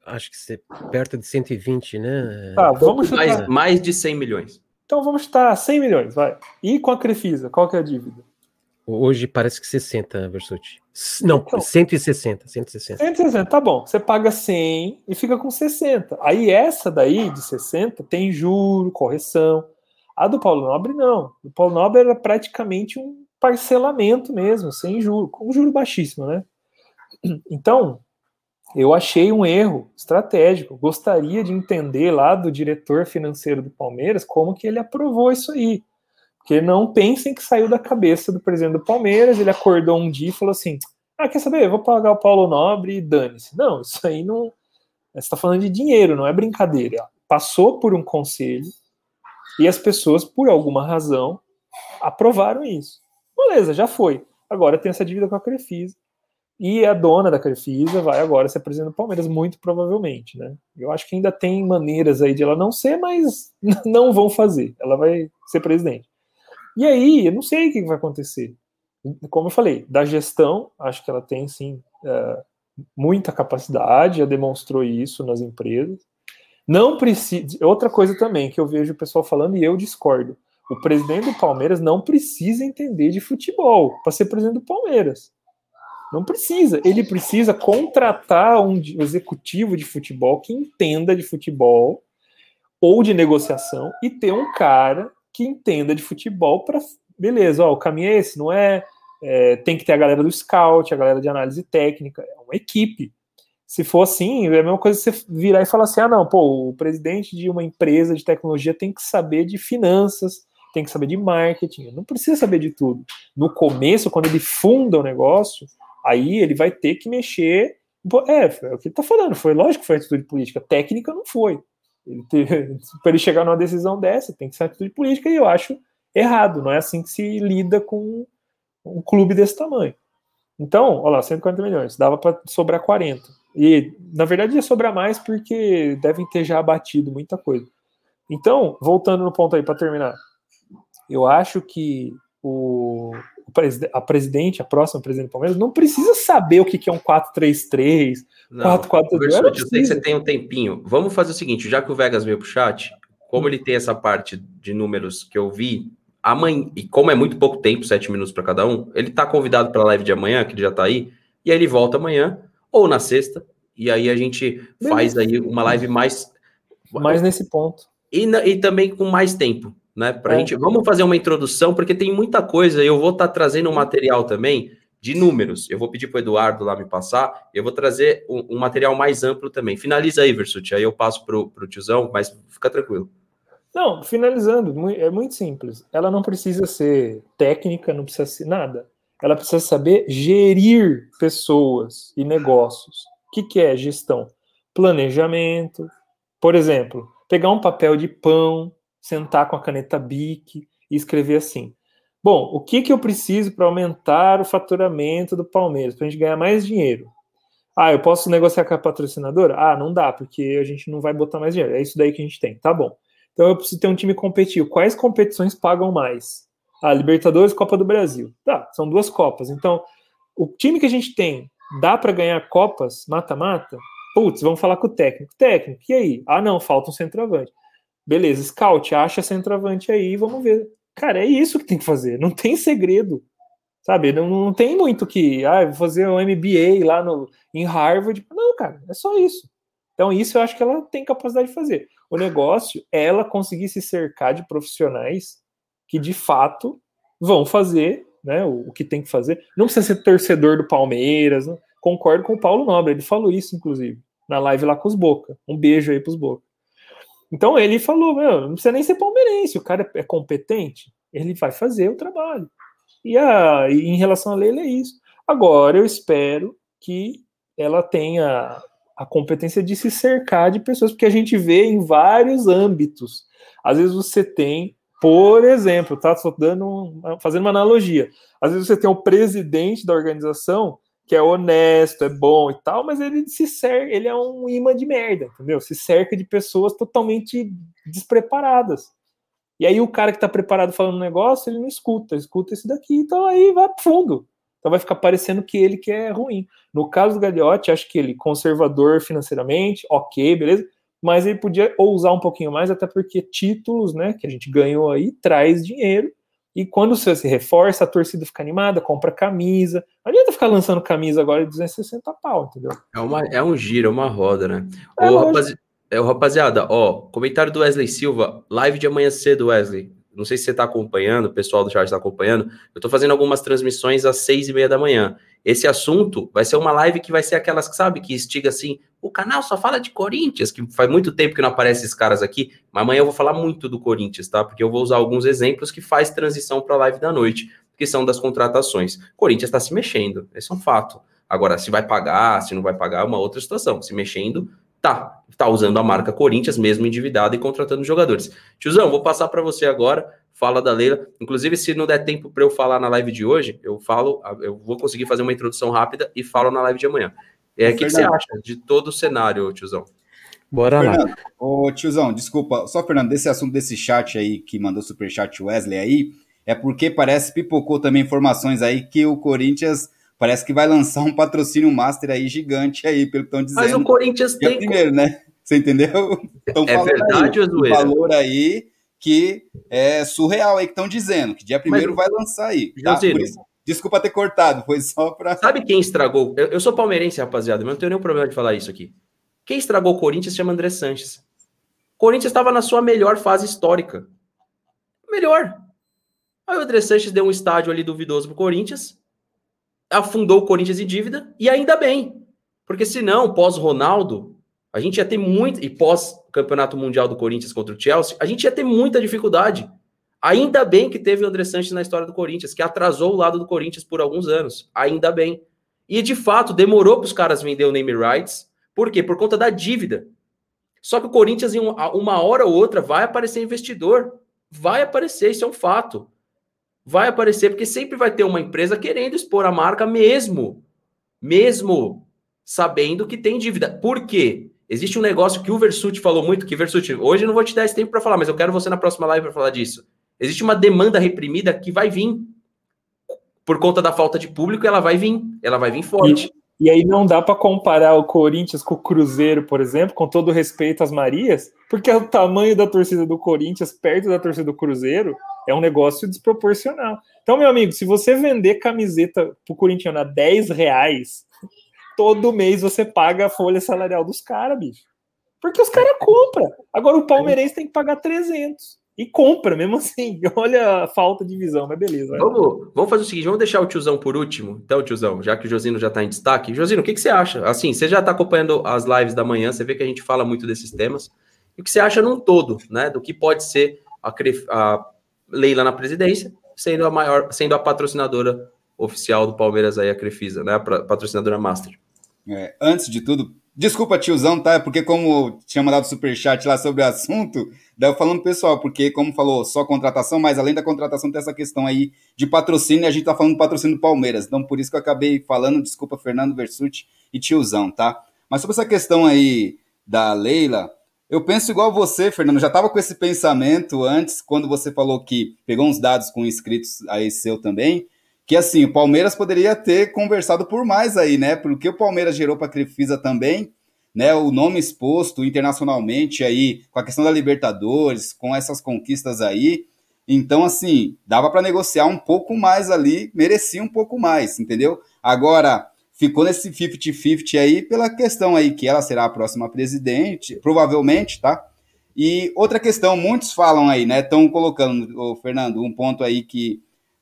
Acho que ser perto de 120, né? Tá, vamos chutar. Mais, mais de 100 milhões. Então vamos estar 100 milhões, vai. E com a Crefisa, qual que é a dívida? Hoje parece que 60, Versuti. Não, então, 160, 160. 160, tá bom. Você paga 100 e fica com 60. Aí essa daí, de 60, tem juro, correção. A do Paulo Nobre, não. O Paulo Nobre era praticamente um parcelamento mesmo, sem juro, com juro baixíssimo, né? Então, eu achei um erro estratégico. Gostaria de entender lá do diretor financeiro do Palmeiras como que ele aprovou isso aí. Porque não pensem que saiu da cabeça do presidente do Palmeiras, ele acordou um dia e falou assim: Ah, quer saber? Eu vou pagar o Paulo Nobre e dane-se. Não, isso aí não. Você está falando de dinheiro, não é brincadeira. Passou por um conselho e as pessoas, por alguma razão, aprovaram isso. Beleza, já foi. Agora tem essa dívida com a Crefisa e a dona da Crefisa vai agora ser presidente do Palmeiras, muito provavelmente, né? Eu acho que ainda tem maneiras aí de ela não ser, mas não vão fazer. Ela vai ser presidente. E aí, eu não sei o que vai acontecer. Como eu falei, da gestão, acho que ela tem sim é, muita capacidade, já demonstrou isso nas empresas. Não precisa. Outra coisa também que eu vejo o pessoal falando e eu discordo. O presidente do Palmeiras não precisa entender de futebol para ser presidente do Palmeiras. Não precisa. Ele precisa contratar um executivo de futebol que entenda de futebol ou de negociação e ter um cara que entenda de futebol para. Beleza, ó, o caminho é esse, não é, é, Tem que ter a galera do scout, a galera de análise técnica, é uma equipe. Se for assim, é a mesma coisa você virar e falar assim: ah, não, pô, o presidente de uma empresa de tecnologia tem que saber de finanças, tem que saber de marketing, não precisa saber de tudo. No começo, quando ele funda o negócio, aí ele vai ter que mexer. É, é o que ele está falando, foi lógico que foi atitude política, técnica não foi. Para ele chegar numa decisão dessa, tem que ser atitude política, e eu acho errado, não é assim que se lida com um clube desse tamanho. Então, olha lá, 140 milhões, dava para sobrar 40. E, na verdade, ia sobrar mais porque devem ter já abatido muita coisa. Então, voltando no ponto aí para terminar, eu acho que o, a presidente, a próxima presidente do Palmeiras, não precisa saber o que é um 4-3-3, 4-4-2. Eu sei que você tem um tempinho. Vamos fazer o seguinte: já que o Vegas veio pro chat, como ele tem essa parte de números que eu vi, amanhã, e como é muito pouco tempo, sete minutos para cada um, ele tá convidado para a live de amanhã, que ele já tá aí, e aí ele volta amanhã, ou na sexta, e aí a gente faz aí uma live mais. Mais nesse ponto. E, e também com mais tempo né? Para é. gente, vamos fazer uma introdução, porque tem muita coisa. Eu vou estar tá trazendo um material também de números. Eu vou pedir para o Eduardo lá me passar. Eu vou trazer um, um, material mais amplo também. Finaliza aí, Versut. Aí eu passo para o tiozão, mas fica tranquilo. Não, finalizando, é muito simples. Ela não precisa ser técnica, não precisa ser nada. Ela precisa saber gerir pessoas e negócios. O que, que é gestão? Planejamento. Por exemplo, pegar um papel de pão, sentar com a caneta BIC e escrever assim: Bom, o que, que eu preciso para aumentar o faturamento do Palmeiras, para a gente ganhar mais dinheiro? Ah, eu posso negociar com a patrocinadora? Ah, não dá, porque a gente não vai botar mais dinheiro. É isso daí que a gente tem. Tá bom. Então eu preciso ter um time competitivo. Quais competições pagam mais? Ah, Libertadores, Copa do Brasil. Tá, são duas Copas. Então, o time que a gente tem dá para ganhar Copas, mata-mata? Putz, vamos falar com o técnico. Técnico, e aí? Ah, não, falta um centroavante. Beleza, scout, acha centroavante aí, vamos ver. Cara, é isso que tem que fazer, não tem segredo. Sabe, não, não tem muito que, ah, vou fazer um MBA lá no, em Harvard. Não, cara, é só isso. Então, isso eu acho que ela tem capacidade de fazer. O negócio é ela conseguir se cercar de profissionais que, de fato, vão fazer né, o, o que tem que fazer. Não precisa ser torcedor do Palmeiras. Né? Concordo com o Paulo Nobre, ele falou isso, inclusive, na live lá com os Boca. Um beijo aí pros Boca. Então ele falou: meu, não precisa nem ser palmeirense, o cara é competente, ele vai fazer o trabalho. E, a, e em relação à Leila é isso. Agora eu espero que ela tenha a competência de se cercar de pessoas, porque a gente vê em vários âmbitos. Às vezes você tem, por exemplo, tá? Só dando, fazendo uma analogia. Às vezes você tem o presidente da organização que é honesto, é bom e tal, mas ele se cerca, ele é um imã de merda, entendeu? Se cerca de pessoas totalmente despreparadas. E aí o cara que tá preparado falando um negócio, ele não escuta, escuta esse daqui, então aí vai fundo. Então vai ficar parecendo que ele que é ruim. No caso do Gagliotti, acho que ele conservador financeiramente, ok, beleza, mas ele podia ousar um pouquinho mais, até porque títulos, né, que a gente ganhou aí, traz dinheiro, e quando você se reforça, a torcida fica animada, compra camisa. Não adianta ficar lançando camisa agora de 260 pau, entendeu? É, uma, é um giro, é uma roda, né? É, Ô, é, rapaziada, ó, comentário do Wesley Silva, live de amanhã cedo, Wesley. Não sei se você está acompanhando, o pessoal do chat está acompanhando. Eu estou fazendo algumas transmissões às seis e meia da manhã. Esse assunto vai ser uma live que vai ser aquelas que, sabe, que estiga assim, o canal só fala de Corinthians, que faz muito tempo que não aparece esses caras aqui, mas amanhã eu vou falar muito do Corinthians, tá? Porque eu vou usar alguns exemplos que faz transição para a live da noite, que são das contratações. Corinthians está se mexendo, esse é um fato. Agora, se vai pagar, se não vai pagar, é uma outra situação. Se mexendo, tá. Tá usando a marca Corinthians, mesmo endividado e contratando jogadores. Tiozão, vou passar para você agora fala da Leila. Inclusive, se não der tempo para eu falar na live de hoje, eu falo, eu vou conseguir fazer uma introdução rápida e falo na live de amanhã. É, o que, que, você acha de todo o cenário, tiozão? Bora Fernando, lá. Ô, tiozão, desculpa, só, Fernando, desse assunto desse chat aí que mandou superchat Wesley aí, é porque parece pipocou também informações aí que o Corinthians parece que vai lançar um patrocínio master aí gigante aí, pelo que estão dizendo. Mas o Corinthians tem. primeiro, né? Você entendeu? Então, é verdade aí, ou valor aí que é surreal aí que estão dizendo, que dia primeiro vai lançar aí. Tá? Isso, Desculpa ter cortado, foi só para. Sabe quem estragou? Eu, eu, sou palmeirense, rapaziada, mas não tenho nenhum problema de falar isso aqui. Quem estragou o Corinthians chama André Sanches. Corinthians estava na sua melhor fase histórica. Melhor. Aí o André Sanches deu um estádio ali duvidoso pro Corinthians, afundou o Corinthians em dívida, e ainda bem. Porque senão, pós-Ronaldo, a gente ia ter muito. E pós-campeonato mundial do Corinthians contra o Chelsea, a gente ia ter muita dificuldade. Ainda bem que teve o André Sanches na história do Corinthians, que atrasou o lado do Corinthians por alguns anos. Ainda bem. E de fato, demorou para os caras vender o name rights. Por quê? Por conta da dívida. Só que o Corinthians, em uma hora ou outra, vai aparecer investidor. Vai aparecer, isso é um fato. Vai aparecer, porque sempre vai ter uma empresa querendo expor a marca mesmo. Mesmo sabendo que tem dívida. Por quê? Existe um negócio que o Versuti falou muito, que Versuti, hoje eu não vou te dar esse tempo para falar, mas eu quero você na próxima live para falar disso. Existe uma demanda reprimida que vai vir. Por conta da falta de público, ela vai vir. Ela vai vir forte. E, e aí não dá para comparar o Corinthians com o Cruzeiro, por exemplo, com todo respeito às Marias, porque o tamanho da torcida do Corinthians perto da torcida do Cruzeiro é um negócio desproporcional. Então, meu amigo, se você vender camiseta pro Corinthians a 10 reais, todo mês você paga a folha salarial dos caras, bicho. Porque os caras compram. Agora o palmeirense tem que pagar 300 e compra, mesmo assim. Olha a falta de visão, mas beleza. Vamos, vamos fazer o seguinte: vamos deixar o tiozão por último. Então, tiozão, já que o Josino já está em destaque. Josino, o que, que você acha? Assim, você já está acompanhando as lives da manhã, você vê que a gente fala muito desses temas. E o que você acha num todo, né? Do que pode ser a, a Leila na presidência, sendo a maior, sendo a patrocinadora oficial do Palmeiras aí, a Crefisa, né? A patrocinadora Master. É, antes de tudo, Desculpa, tiozão, tá? Porque como tinha mandado superchat lá sobre o assunto, daí eu falando pessoal, porque como falou, só contratação, mas além da contratação tem essa questão aí de patrocínio, a gente tá falando patrocínio do Palmeiras. Então por isso que eu acabei falando, desculpa, Fernando Versuti e tiozão, tá? Mas sobre essa questão aí da Leila, eu penso igual você, Fernando, já tava com esse pensamento antes, quando você falou que pegou uns dados com inscritos aí seu também, que assim, o Palmeiras poderia ter conversado por mais aí, né? Porque o Palmeiras gerou para a Crefisa também, né? O nome exposto internacionalmente aí, com a questão da Libertadores, com essas conquistas aí. Então, assim, dava para negociar um pouco mais ali, merecia um pouco mais, entendeu? Agora, ficou nesse 50-50 aí pela questão aí que ela será a próxima presidente, provavelmente, tá? E outra questão, muitos falam aí, né? Estão colocando, ô, Fernando, um ponto aí que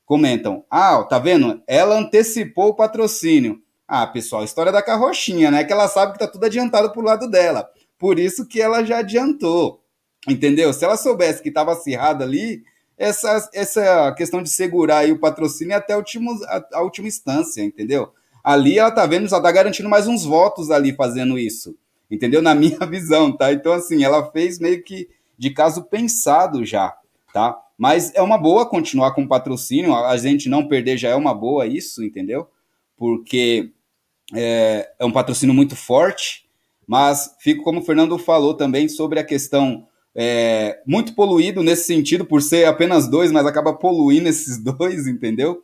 comentam: ah, tá vendo? Ela antecipou o patrocínio. Ah, pessoal, história da carrochinha, né? Que ela sabe que tá tudo adiantado pro lado dela. Por isso que ela já adiantou. Entendeu? Se ela soubesse que estava acirrada ali, essa, essa questão de segurar o patrocínio até a última, a, a última instância, entendeu? Ali ela tá vendo, já tá garantindo mais uns votos ali fazendo isso. Entendeu? Na minha visão, tá? Então, assim, ela fez meio que de caso pensado já, tá? Mas é uma boa continuar com patrocínio, a gente não perder já é uma boa isso, entendeu? Porque é, é um patrocínio muito forte, mas fico como o Fernando falou também sobre a questão é, muito poluído nesse sentido, por ser apenas dois, mas acaba poluindo esses dois, entendeu?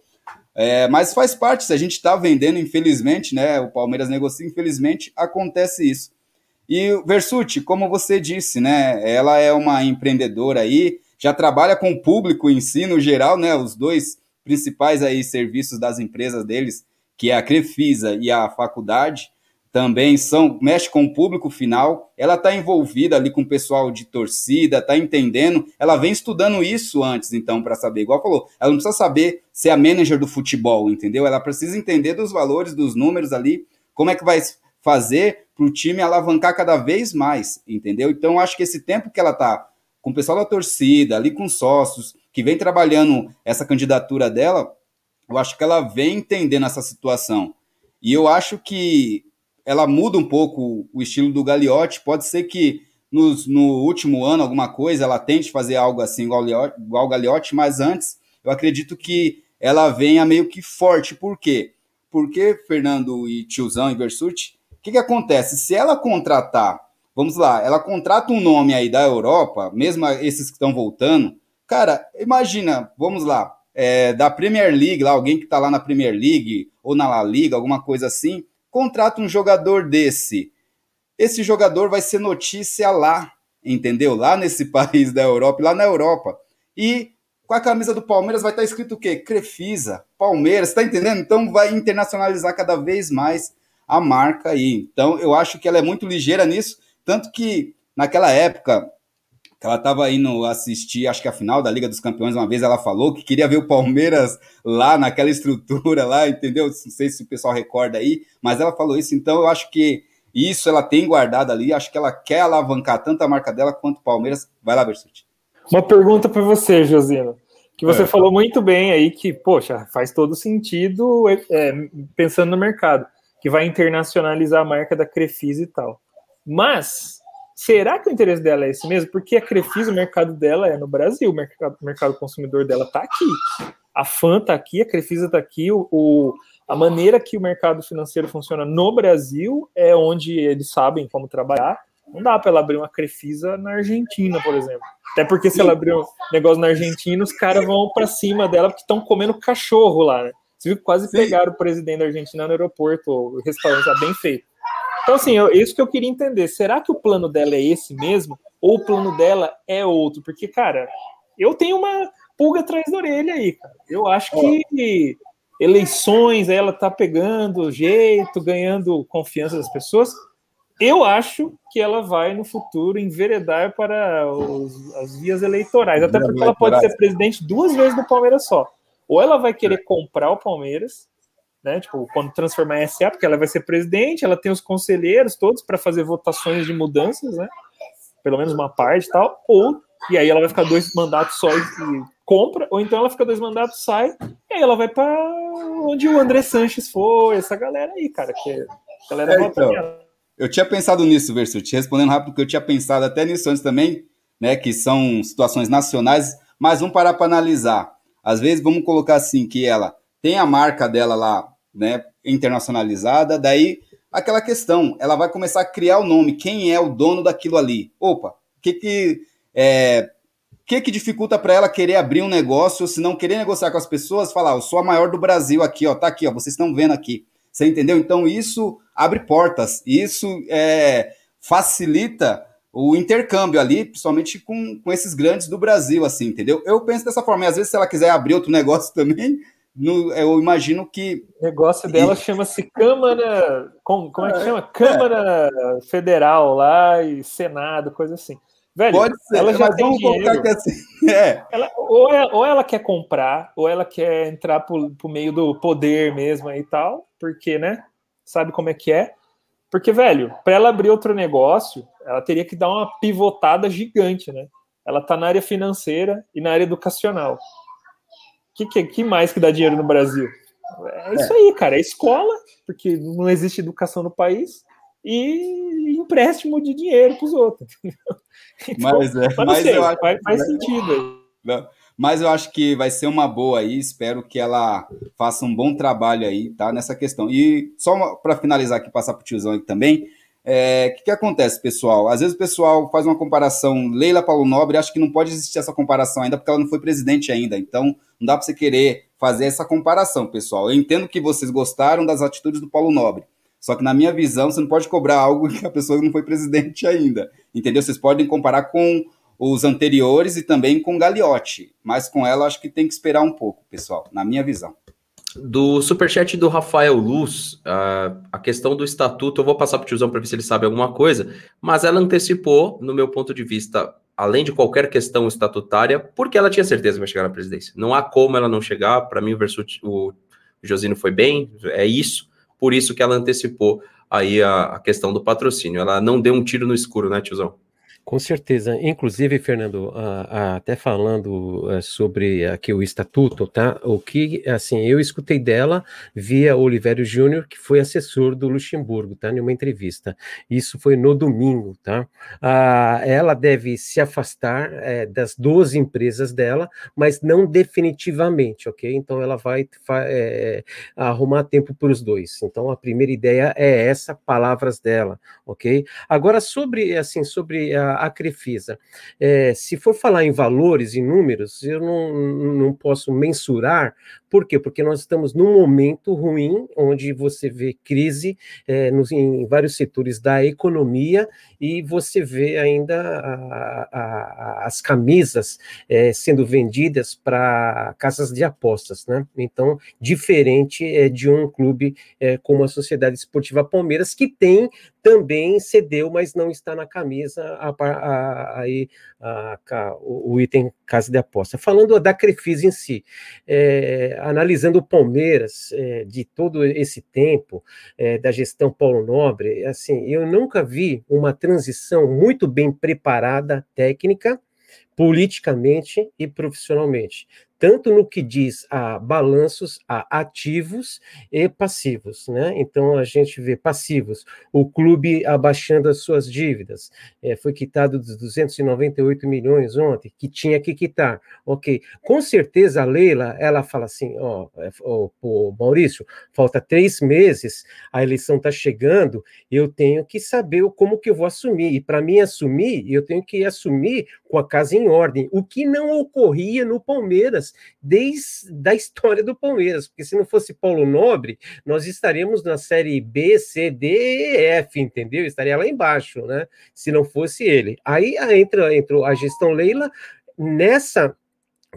É, mas faz parte, se a gente está vendendo, infelizmente, né? O Palmeiras negocia, infelizmente, acontece isso. E Versuti, como você disse, né? Ela é uma empreendedora aí, já trabalha com o público em si, no geral, né? Os dois principais aí serviços das empresas deles, que é a Crefisa e a faculdade, também são mexe com o público final. Ela está envolvida ali com o pessoal de torcida, está entendendo. Ela vem estudando isso antes, então, para saber. Igual falou, ela não precisa saber ser a manager do futebol, entendeu? Ela precisa entender dos valores, dos números ali, como é que vai fazer para o time alavancar cada vez mais, entendeu? Então, acho que esse tempo que ela está com o pessoal da torcida, ali com sócios, que vem trabalhando essa candidatura dela, eu acho que ela vem entendendo essa situação. E eu acho que ela muda um pouco o estilo do Gagliotti. Pode ser que nos, no último ano, alguma coisa, ela tente fazer algo assim igual, o Gagliotti, mas antes, eu acredito que ela venha meio que forte. Por quê? Porque, Fernando e Tiozão e Versuti, o que, que acontece? Se ela contratar Vamos lá, ela contrata um nome aí da Europa, mesmo esses que estão voltando. Cara, imagina, vamos lá, é, da Premier League, lá, alguém que está lá na Premier League ou na La Liga, alguma coisa assim, contrata um jogador desse. Esse jogador vai ser notícia lá, entendeu? Lá nesse país da Europa, lá na Europa. E com a camisa do Palmeiras vai estar escrito o quê? Crefisa, Palmeiras, tá entendendo? Então vai internacionalizar cada vez mais a marca aí. Então eu acho que ela é muito ligeira nisso, tanto que naquela época que ela estava indo assistir, acho que a final da Liga dos Campeões, uma vez ela falou que queria ver o Palmeiras lá naquela estrutura lá, entendeu? Não sei se o pessoal recorda aí, mas ela falou isso, então eu acho que isso ela tem guardado ali, acho que ela quer alavancar tanto a marca dela quanto o Palmeiras. Vai lá, Versuti. Uma pergunta para você, Josino. Que você é. falou muito bem aí que, poxa, faz todo sentido é, pensando no mercado, que vai internacionalizar a marca da Crefisa e tal. Mas será que o interesse dela é esse mesmo? Porque a Crefisa, o mercado dela é no Brasil, o mercado, o mercado consumidor dela está aqui. A FAN está aqui, a Crefisa está aqui, o, o, a maneira que o mercado financeiro funciona no Brasil é onde eles sabem como trabalhar. Não dá para ela abrir uma Crefisa na Argentina, por exemplo. Até porque se ela abrir um negócio na Argentina, os caras vão para cima dela porque estão comendo cachorro lá, né? Você viu que quase Sim. pegaram o presidente da Argentina no aeroporto, o restaurante tá bem feito. Então, assim, é isso que eu queria entender. Será que o plano dela é esse mesmo? Ou o plano dela é outro? Porque, cara, eu tenho uma pulga atrás da orelha aí, cara. Eu acho que eleições, ela tá pegando jeito, ganhando confiança das pessoas. Eu acho que ela vai no futuro enveredar para os, as vias eleitorais, até porque ela pode ser presidente duas vezes do Palmeiras só. Ou ela vai querer comprar o Palmeiras, né? Tipo, quando transformar em SA, porque ela vai ser presidente, ela tem os conselheiros todos para fazer votações de mudanças, né? Pelo menos uma parte e tal. Ou e aí ela vai ficar dois mandatos só e compra, ou então ela fica dois mandatos, sai, e aí ela vai para onde o André Sanches foi, essa galera aí, cara, que a galera é, então, Eu tinha pensado nisso, Verso, te respondendo rápido, porque eu tinha pensado até nisso antes também, né, que são situações nacionais, mas vamos parar para analisar. Às vezes, vamos colocar assim, que ela tem a marca dela lá, né, internacionalizada, daí aquela questão, ela vai começar a criar o nome, quem é o dono daquilo ali? Opa, o que que é, que que dificulta para ela querer abrir um negócio, se não querer negociar com as pessoas, falar, eu sou a maior do Brasil aqui, ó, tá aqui, ó, vocês estão vendo aqui. Você entendeu? Então isso abre portas, isso é, facilita o intercâmbio ali, principalmente com, com esses grandes do Brasil, assim, entendeu? Eu penso dessa forma, e às vezes se ela quiser abrir outro negócio também, no, eu imagino que. O negócio dela e... chama-se Câmara. Como, como é que chama? Câmara é. Federal lá e Senado, coisa assim. Velho, Pode ser, ela já tem dinheiro. Que assim, é. ela, ou, é, ou ela quer comprar, ou ela quer entrar por, por meio do poder mesmo e tal, porque, né? Sabe como é que é? Porque, velho, para ela abrir outro negócio, ela teria que dar uma pivotada gigante, né? Ela tá na área financeira e na área educacional. O que, que, que mais que dá dinheiro no Brasil? É isso é. aí, cara. É escola, porque não existe educação no país e empréstimo de dinheiro para os outros. Então, mas, é, mas sei, eu acho faz, faz sentido. Não, mas eu acho que vai ser uma boa aí. Espero que ela faça um bom trabalho aí, tá? Nessa questão. E só para finalizar aqui, passar para o tiozão aqui também. O é, que, que acontece, pessoal? Às vezes o pessoal faz uma comparação Leila Paulo Nobre, acho que não pode existir essa comparação ainda, porque ela não foi presidente ainda. Então, não dá para você querer fazer essa comparação, pessoal. Eu entendo que vocês gostaram das atitudes do Paulo Nobre, só que na minha visão, você não pode cobrar algo que a pessoa não foi presidente ainda. Entendeu? Vocês podem comparar com os anteriores e também com Gagliotti. Mas com ela, acho que tem que esperar um pouco, pessoal, na minha visão. Do superchat do Rafael Luz, a questão do estatuto, eu vou passar para o tiozão para ver se ele sabe alguma coisa, mas ela antecipou, no meu ponto de vista, além de qualquer questão estatutária, porque ela tinha certeza que vai chegar na presidência. Não há como ela não chegar. Para mim, o, o Josino foi bem, é isso por isso que ela antecipou aí a, a questão do patrocínio. Ela não deu um tiro no escuro, né, tiozão? Com certeza. Inclusive, Fernando, até falando eh, sobre aqui o estatuto, tá? O que, assim, eu escutei dela via Olivério Júnior, que foi assessor do Luxemburgo, tá? Em uma entrevista. Isso foi no domingo, tá? Ela deve se afastar é, das duas empresas dela, mas não definitivamente, ok? Então, ela vai é, arrumar tempo para os dois. Então, a primeira ideia é essa, palavras dela, ok? Agora, sobre, assim, sobre a a, Crefisa. É, se for falar em valores, em números, eu não, não posso mensurar, por quê? Porque nós estamos num momento ruim, onde você vê crise é, nos, em vários setores da economia e você vê ainda a, a, as camisas é, sendo vendidas para casas de apostas, né? Então, diferente é, de um clube é, como a Sociedade Esportiva Palmeiras, que tem também cedeu, mas não está na camisa a, a, o, item casa de aposta. Falando da Crefis em si, é, analisando o Palmeiras é, de todo esse tempo, é, da gestão Paulo Nobre, assim, eu nunca vi uma transição muito bem preparada técnica, politicamente e profissionalmente tanto no que diz a balanços, a ativos e passivos, né? Então a gente vê passivos, o clube abaixando as suas dívidas, é, foi quitado dos 298 milhões ontem, que tinha que quitar, ok? Com certeza a Leila, ela fala assim, ó, oh, Maurício, falta três meses, a eleição está chegando, eu tenho que saber como que eu vou assumir, e para mim assumir, eu tenho que assumir com a casa em ordem, o que não ocorria no Palmeiras, desde a história do Palmeiras, porque se não fosse Paulo Nobre, nós estaríamos na série B, C, D e F, entendeu? Estaria lá embaixo, né? Se não fosse ele. Aí entra, entrou a gestão Leila nessa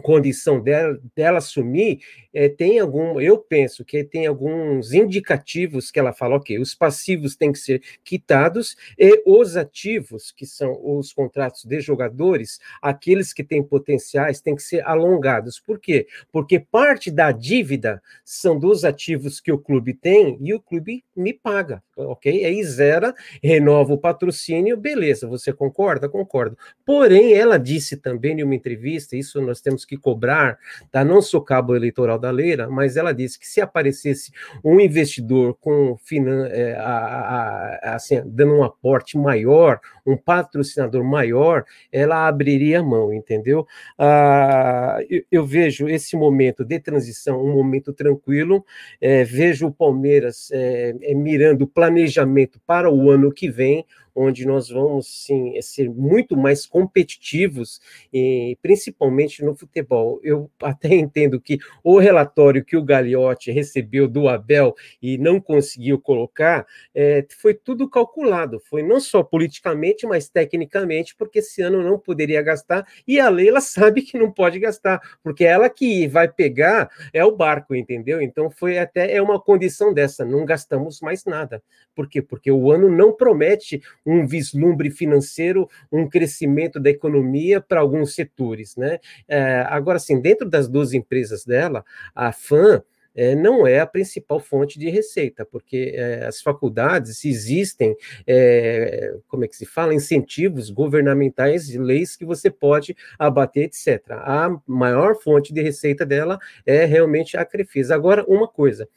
condição dela, dela assumir, é, tem algum, eu penso que tem alguns indicativos que ela fala, ok, os passivos têm que ser quitados e os ativos, que são os contratos de jogadores, aqueles que têm potenciais, têm que ser alongados. Por quê? Porque parte da dívida são dos ativos que o clube tem e o clube me paga, ok? Aí zera, renova o patrocínio, beleza, você concorda? Concordo. Porém, ela disse também em uma entrevista, isso nós temos que cobrar, tá? Não sou cabo eleitoral da Leira, mas ela disse que se aparecesse um investidor com finan é, a, a, assim, dando um aporte maior, um patrocinador maior, ela abriria a mão, entendeu? Ah, eu, eu, vejo esse momento de transição um momento tranquilo, é, vejo o Palmeiras é, é mirando o planejamento para o ano que vem, onde nós vamos sim ser muito mais competitivos, e principalmente no futebol. Eu até entendo que o relatório que o Gagliotti recebeu do Abel e não conseguiu colocar é, foi tudo calculado, foi não só politicamente, mas tecnicamente, porque esse ano não poderia gastar e a Leila sabe que não pode gastar, porque ela que vai pegar é o barco, entendeu? Então foi até é uma condição dessa, não gastamos mais nada. Por quê? Porque o ano não promete um vislumbre financeiro, um crescimento da economia para alguns setores, né? É, agora, sim, dentro das duas empresas dela, a FAM é, não é a principal fonte de receita, porque é, as faculdades existem, é, como é que se fala, incentivos governamentais, leis que você pode abater, etc. A maior fonte de receita dela é realmente a Crefisa. Agora, uma coisa,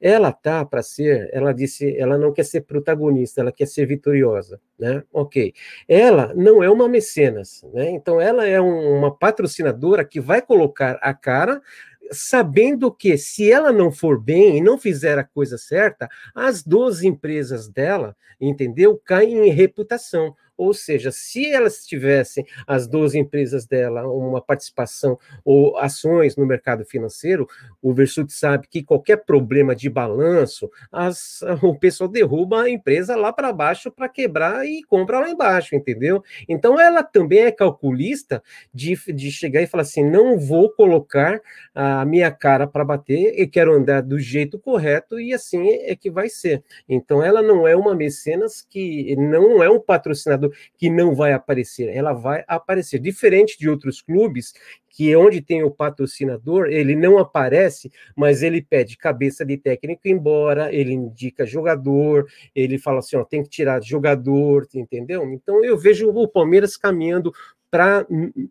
ela tá para ser, ela disse, ela não quer ser protagonista, ela quer ser vitoriosa, né? Ok. Ela não é uma mecenas, né? Então ela é um, uma patrocinadora que vai colocar a cara sabendo que se ela não for bem e não fizer a coisa certa, as duas empresas dela, entendeu? Caem em reputação. Ou seja, se elas tivessem, as duas empresas dela, uma participação ou ações no mercado financeiro, o Versut sabe que qualquer problema de balanço, as, o pessoal derruba a empresa lá para baixo para quebrar e compra lá embaixo, entendeu? Então ela também é calculista de, de chegar e falar assim: não vou colocar a minha cara para bater, eu quero andar do jeito correto e assim é que vai ser. Então ela não é uma mecenas que não é um patrocinador que não vai aparecer, ela vai aparecer. Diferente de outros clubes, que onde tem o patrocinador, ele não aparece, mas ele pede cabeça de técnico embora, ele indica jogador, ele fala assim, ó, tem que tirar jogador, entendeu? Então eu vejo o Palmeiras caminhando para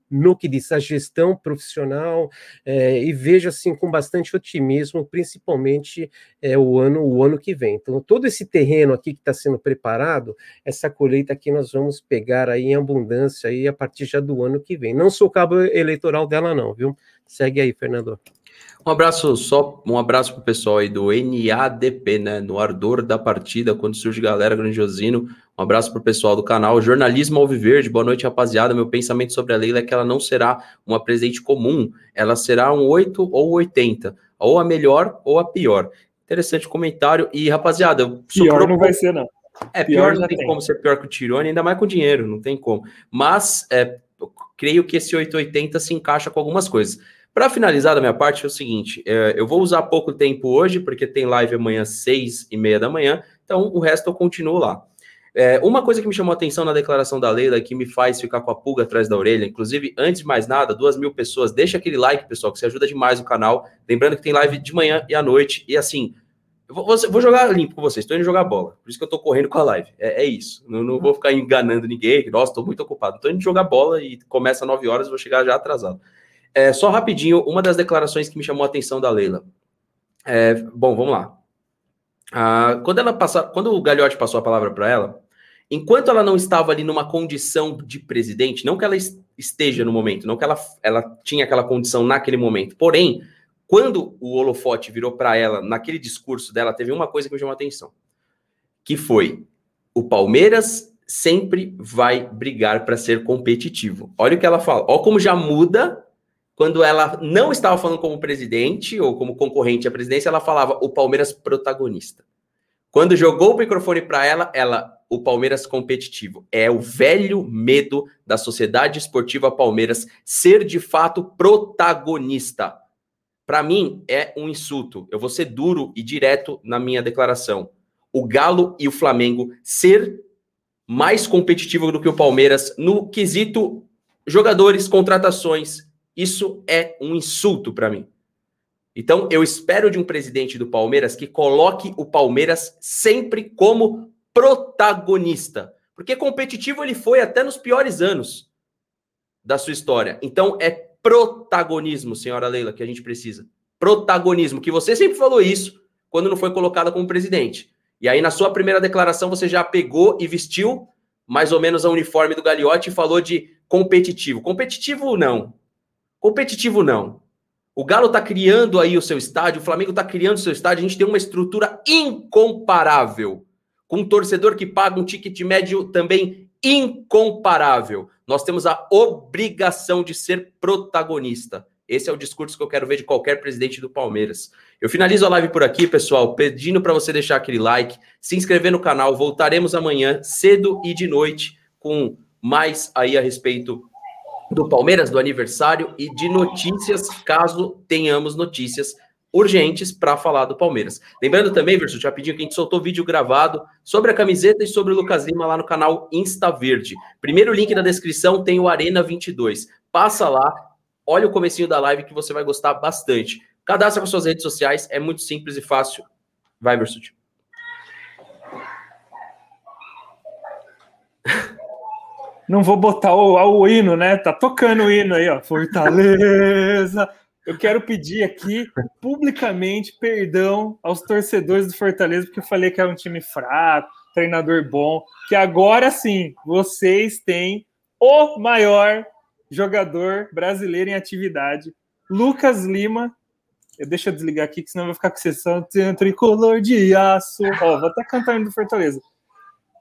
no que diz a gestão profissional é, e vejo assim com bastante otimismo, principalmente é, o ano o ano que vem. Então todo esse terreno aqui que está sendo preparado, essa colheita aqui nós vamos pegar aí em abundância aí a partir já do ano que vem. Não sou cabo eleitoral dela não, viu? Segue aí, Fernando. Um abraço só, um abraço pro pessoal aí do NADP, né? No ardor da partida, quando surge galera grandiosino. Um abraço pro pessoal do canal Jornalismo Alviverde. Boa noite, rapaziada. Meu pensamento sobre a Leila é que ela não será uma presidente comum, ela será um 8 ou 80, ou a melhor ou a pior. Interessante comentário. E, rapaziada, pior não vai ser, não. É, pior, pior não tem, tem, como ser pior que o Tirone, ainda mais com dinheiro, não tem como. Mas é, creio que esse 880 se encaixa com algumas coisas. Para finalizar da minha parte, é o seguinte: é, eu vou usar pouco tempo hoje, porque tem live amanhã, seis e meia da manhã, então o resto eu continuo lá. É, uma coisa que me chamou a atenção na declaração da Leila, que me faz ficar com a pulga atrás da orelha, inclusive, antes de mais nada, duas mil pessoas, deixa aquele like, pessoal, que você ajuda demais o canal. Lembrando que tem live de manhã e à noite, e assim, eu vou, vou jogar limpo com vocês, estou indo jogar bola, por isso que eu estou correndo com a live. É, é isso, não, não, vou ficar enganando ninguém, nossa, estou muito ocupado. Estou indo jogar bola e começa às 9 horas, vou chegar já atrasado. É, só rapidinho, uma das declarações que me chamou a atenção da Leila. É, bom, vamos lá. Ah, quando, ela passa, quando o Gagliotti passou a palavra para ela, enquanto ela não estava ali numa condição de presidente, não que ela esteja no momento, não que ela, ela tinha aquela condição naquele momento, porém, quando o holofote virou para ela, naquele discurso dela, teve uma coisa que me chamou a atenção, que foi o Palmeiras sempre vai brigar para ser competitivo. Olha o que ela fala. Olha como já muda quando ela não estava falando como presidente ou como concorrente à presidência, ela falava o Palmeiras protagonista. Quando jogou o microfone para ela, ela o Palmeiras competitivo. É o velho medo da Sociedade Esportiva Palmeiras ser de fato protagonista. Para mim é um insulto. Eu vou ser duro e direto na minha declaração. O Galo e o Flamengo ser mais competitivo do que o Palmeiras no quesito jogadores, contratações, isso é um insulto para mim. Então, eu espero de um presidente do Palmeiras que coloque o Palmeiras sempre como protagonista. Porque competitivo ele foi até nos piores anos da sua história. Então, é protagonismo, senhora Leila, que a gente precisa. Protagonismo, que você sempre falou isso quando não foi colocada como presidente. E aí, na sua primeira declaração, você já pegou e vestiu mais ou menos a uniforme do Gagliotti e falou de competitivo. Competitivo, não. Competitivo não. O Galo está criando aí o seu estádio, o Flamengo está criando o seu estádio, a gente tem uma estrutura incomparável. Com um torcedor que paga um ticket médio também incomparável. Nós temos a obrigação de ser protagonista. Esse é o discurso que eu quero ver de qualquer presidente do Palmeiras. Eu finalizo a live por aqui, pessoal, pedindo para você deixar aquele like, se inscrever no canal. Voltaremos amanhã, cedo e de noite, com mais aí a respeito do Palmeiras, do aniversário e de notícias, caso tenhamos notícias urgentes para falar do Palmeiras. Lembrando também, já pediu que a gente soltou vídeo gravado sobre a camiseta e sobre o Lucas Lima lá no canal Insta Verde. Primeiro link na descrição tem o Arena 22. Passa lá, olha o comecinho da live que você vai gostar bastante. Cadastra com suas redes sociais, é muito simples e fácil. Vai, Versuti. não vou botar o, o hino, né? Tá tocando o hino aí, ó. Fortaleza. Eu quero pedir aqui publicamente perdão aos torcedores do Fortaleza, porque eu falei que é um time fraco, treinador bom, que agora sim vocês têm o maior jogador brasileiro em atividade, Lucas Lima. Eu, deixa eu desligar aqui, que senão vou ficar com sessão tricolor de aço. Ó, vou até cantar do Fortaleza.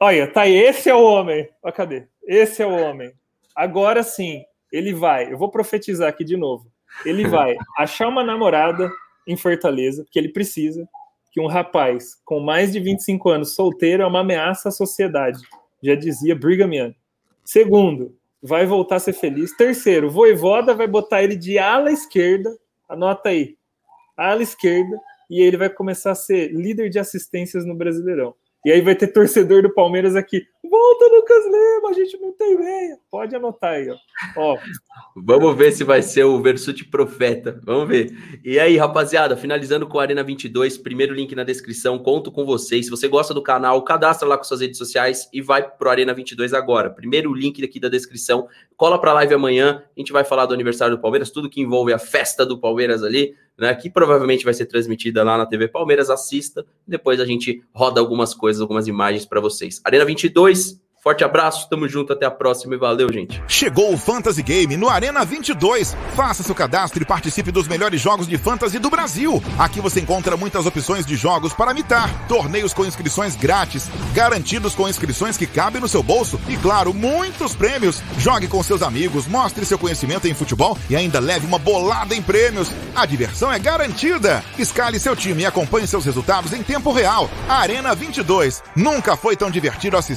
Olha, tá aí, esse é o homem. Ó, cadê? Esse é o homem. Agora sim, ele vai. Eu vou profetizar aqui de novo. Ele vai achar uma namorada em Fortaleza, que ele precisa. Que um rapaz com mais de 25 anos solteiro é uma ameaça à sociedade. Já dizia Brigham Young. Segundo, vai voltar a ser feliz. Terceiro, Voivoda vai botar ele de ala esquerda. Anota aí. Ala esquerda. E ele vai começar a ser líder de assistências no Brasileirão. E aí vai ter torcedor do Palmeiras aqui. Volta, Lucas Lima, a gente não tem meia. Pode anotar aí, ó. ó. Vamos ver se vai ser o Versute Profeta. Vamos ver. E aí, rapaziada, finalizando com a Arena 22, primeiro link na descrição, conto com vocês. Se você gosta do canal, cadastra lá com suas redes sociais e vai pro Arena 22 agora. Primeiro link aqui da descrição. Cola pra live amanhã, a gente vai falar do aniversário do Palmeiras, tudo que envolve a festa do Palmeiras ali né, que provavelmente vai ser transmitida lá na TV Palmeiras. Assista, depois a gente roda algumas coisas, algumas imagens para vocês. Arena 22, Forte abraço, tamo junto, até a próxima e valeu, gente. Chegou o Fantasy Game no Arena 22. Faça seu cadastro e participe dos melhores jogos de fantasy do Brasil. Aqui você encontra muitas opções de jogos para mitar, torneios com inscrições grátis, garantidos com inscrições que cabem no seu bolso e, claro, muitos prêmios. Jogue com seus amigos, mostre seu conhecimento em futebol e ainda leve uma bolada em prêmios. A diversão é garantida. Escale seu time e acompanhe seus resultados em tempo real. Arena 22. Nunca foi tão divertido assistir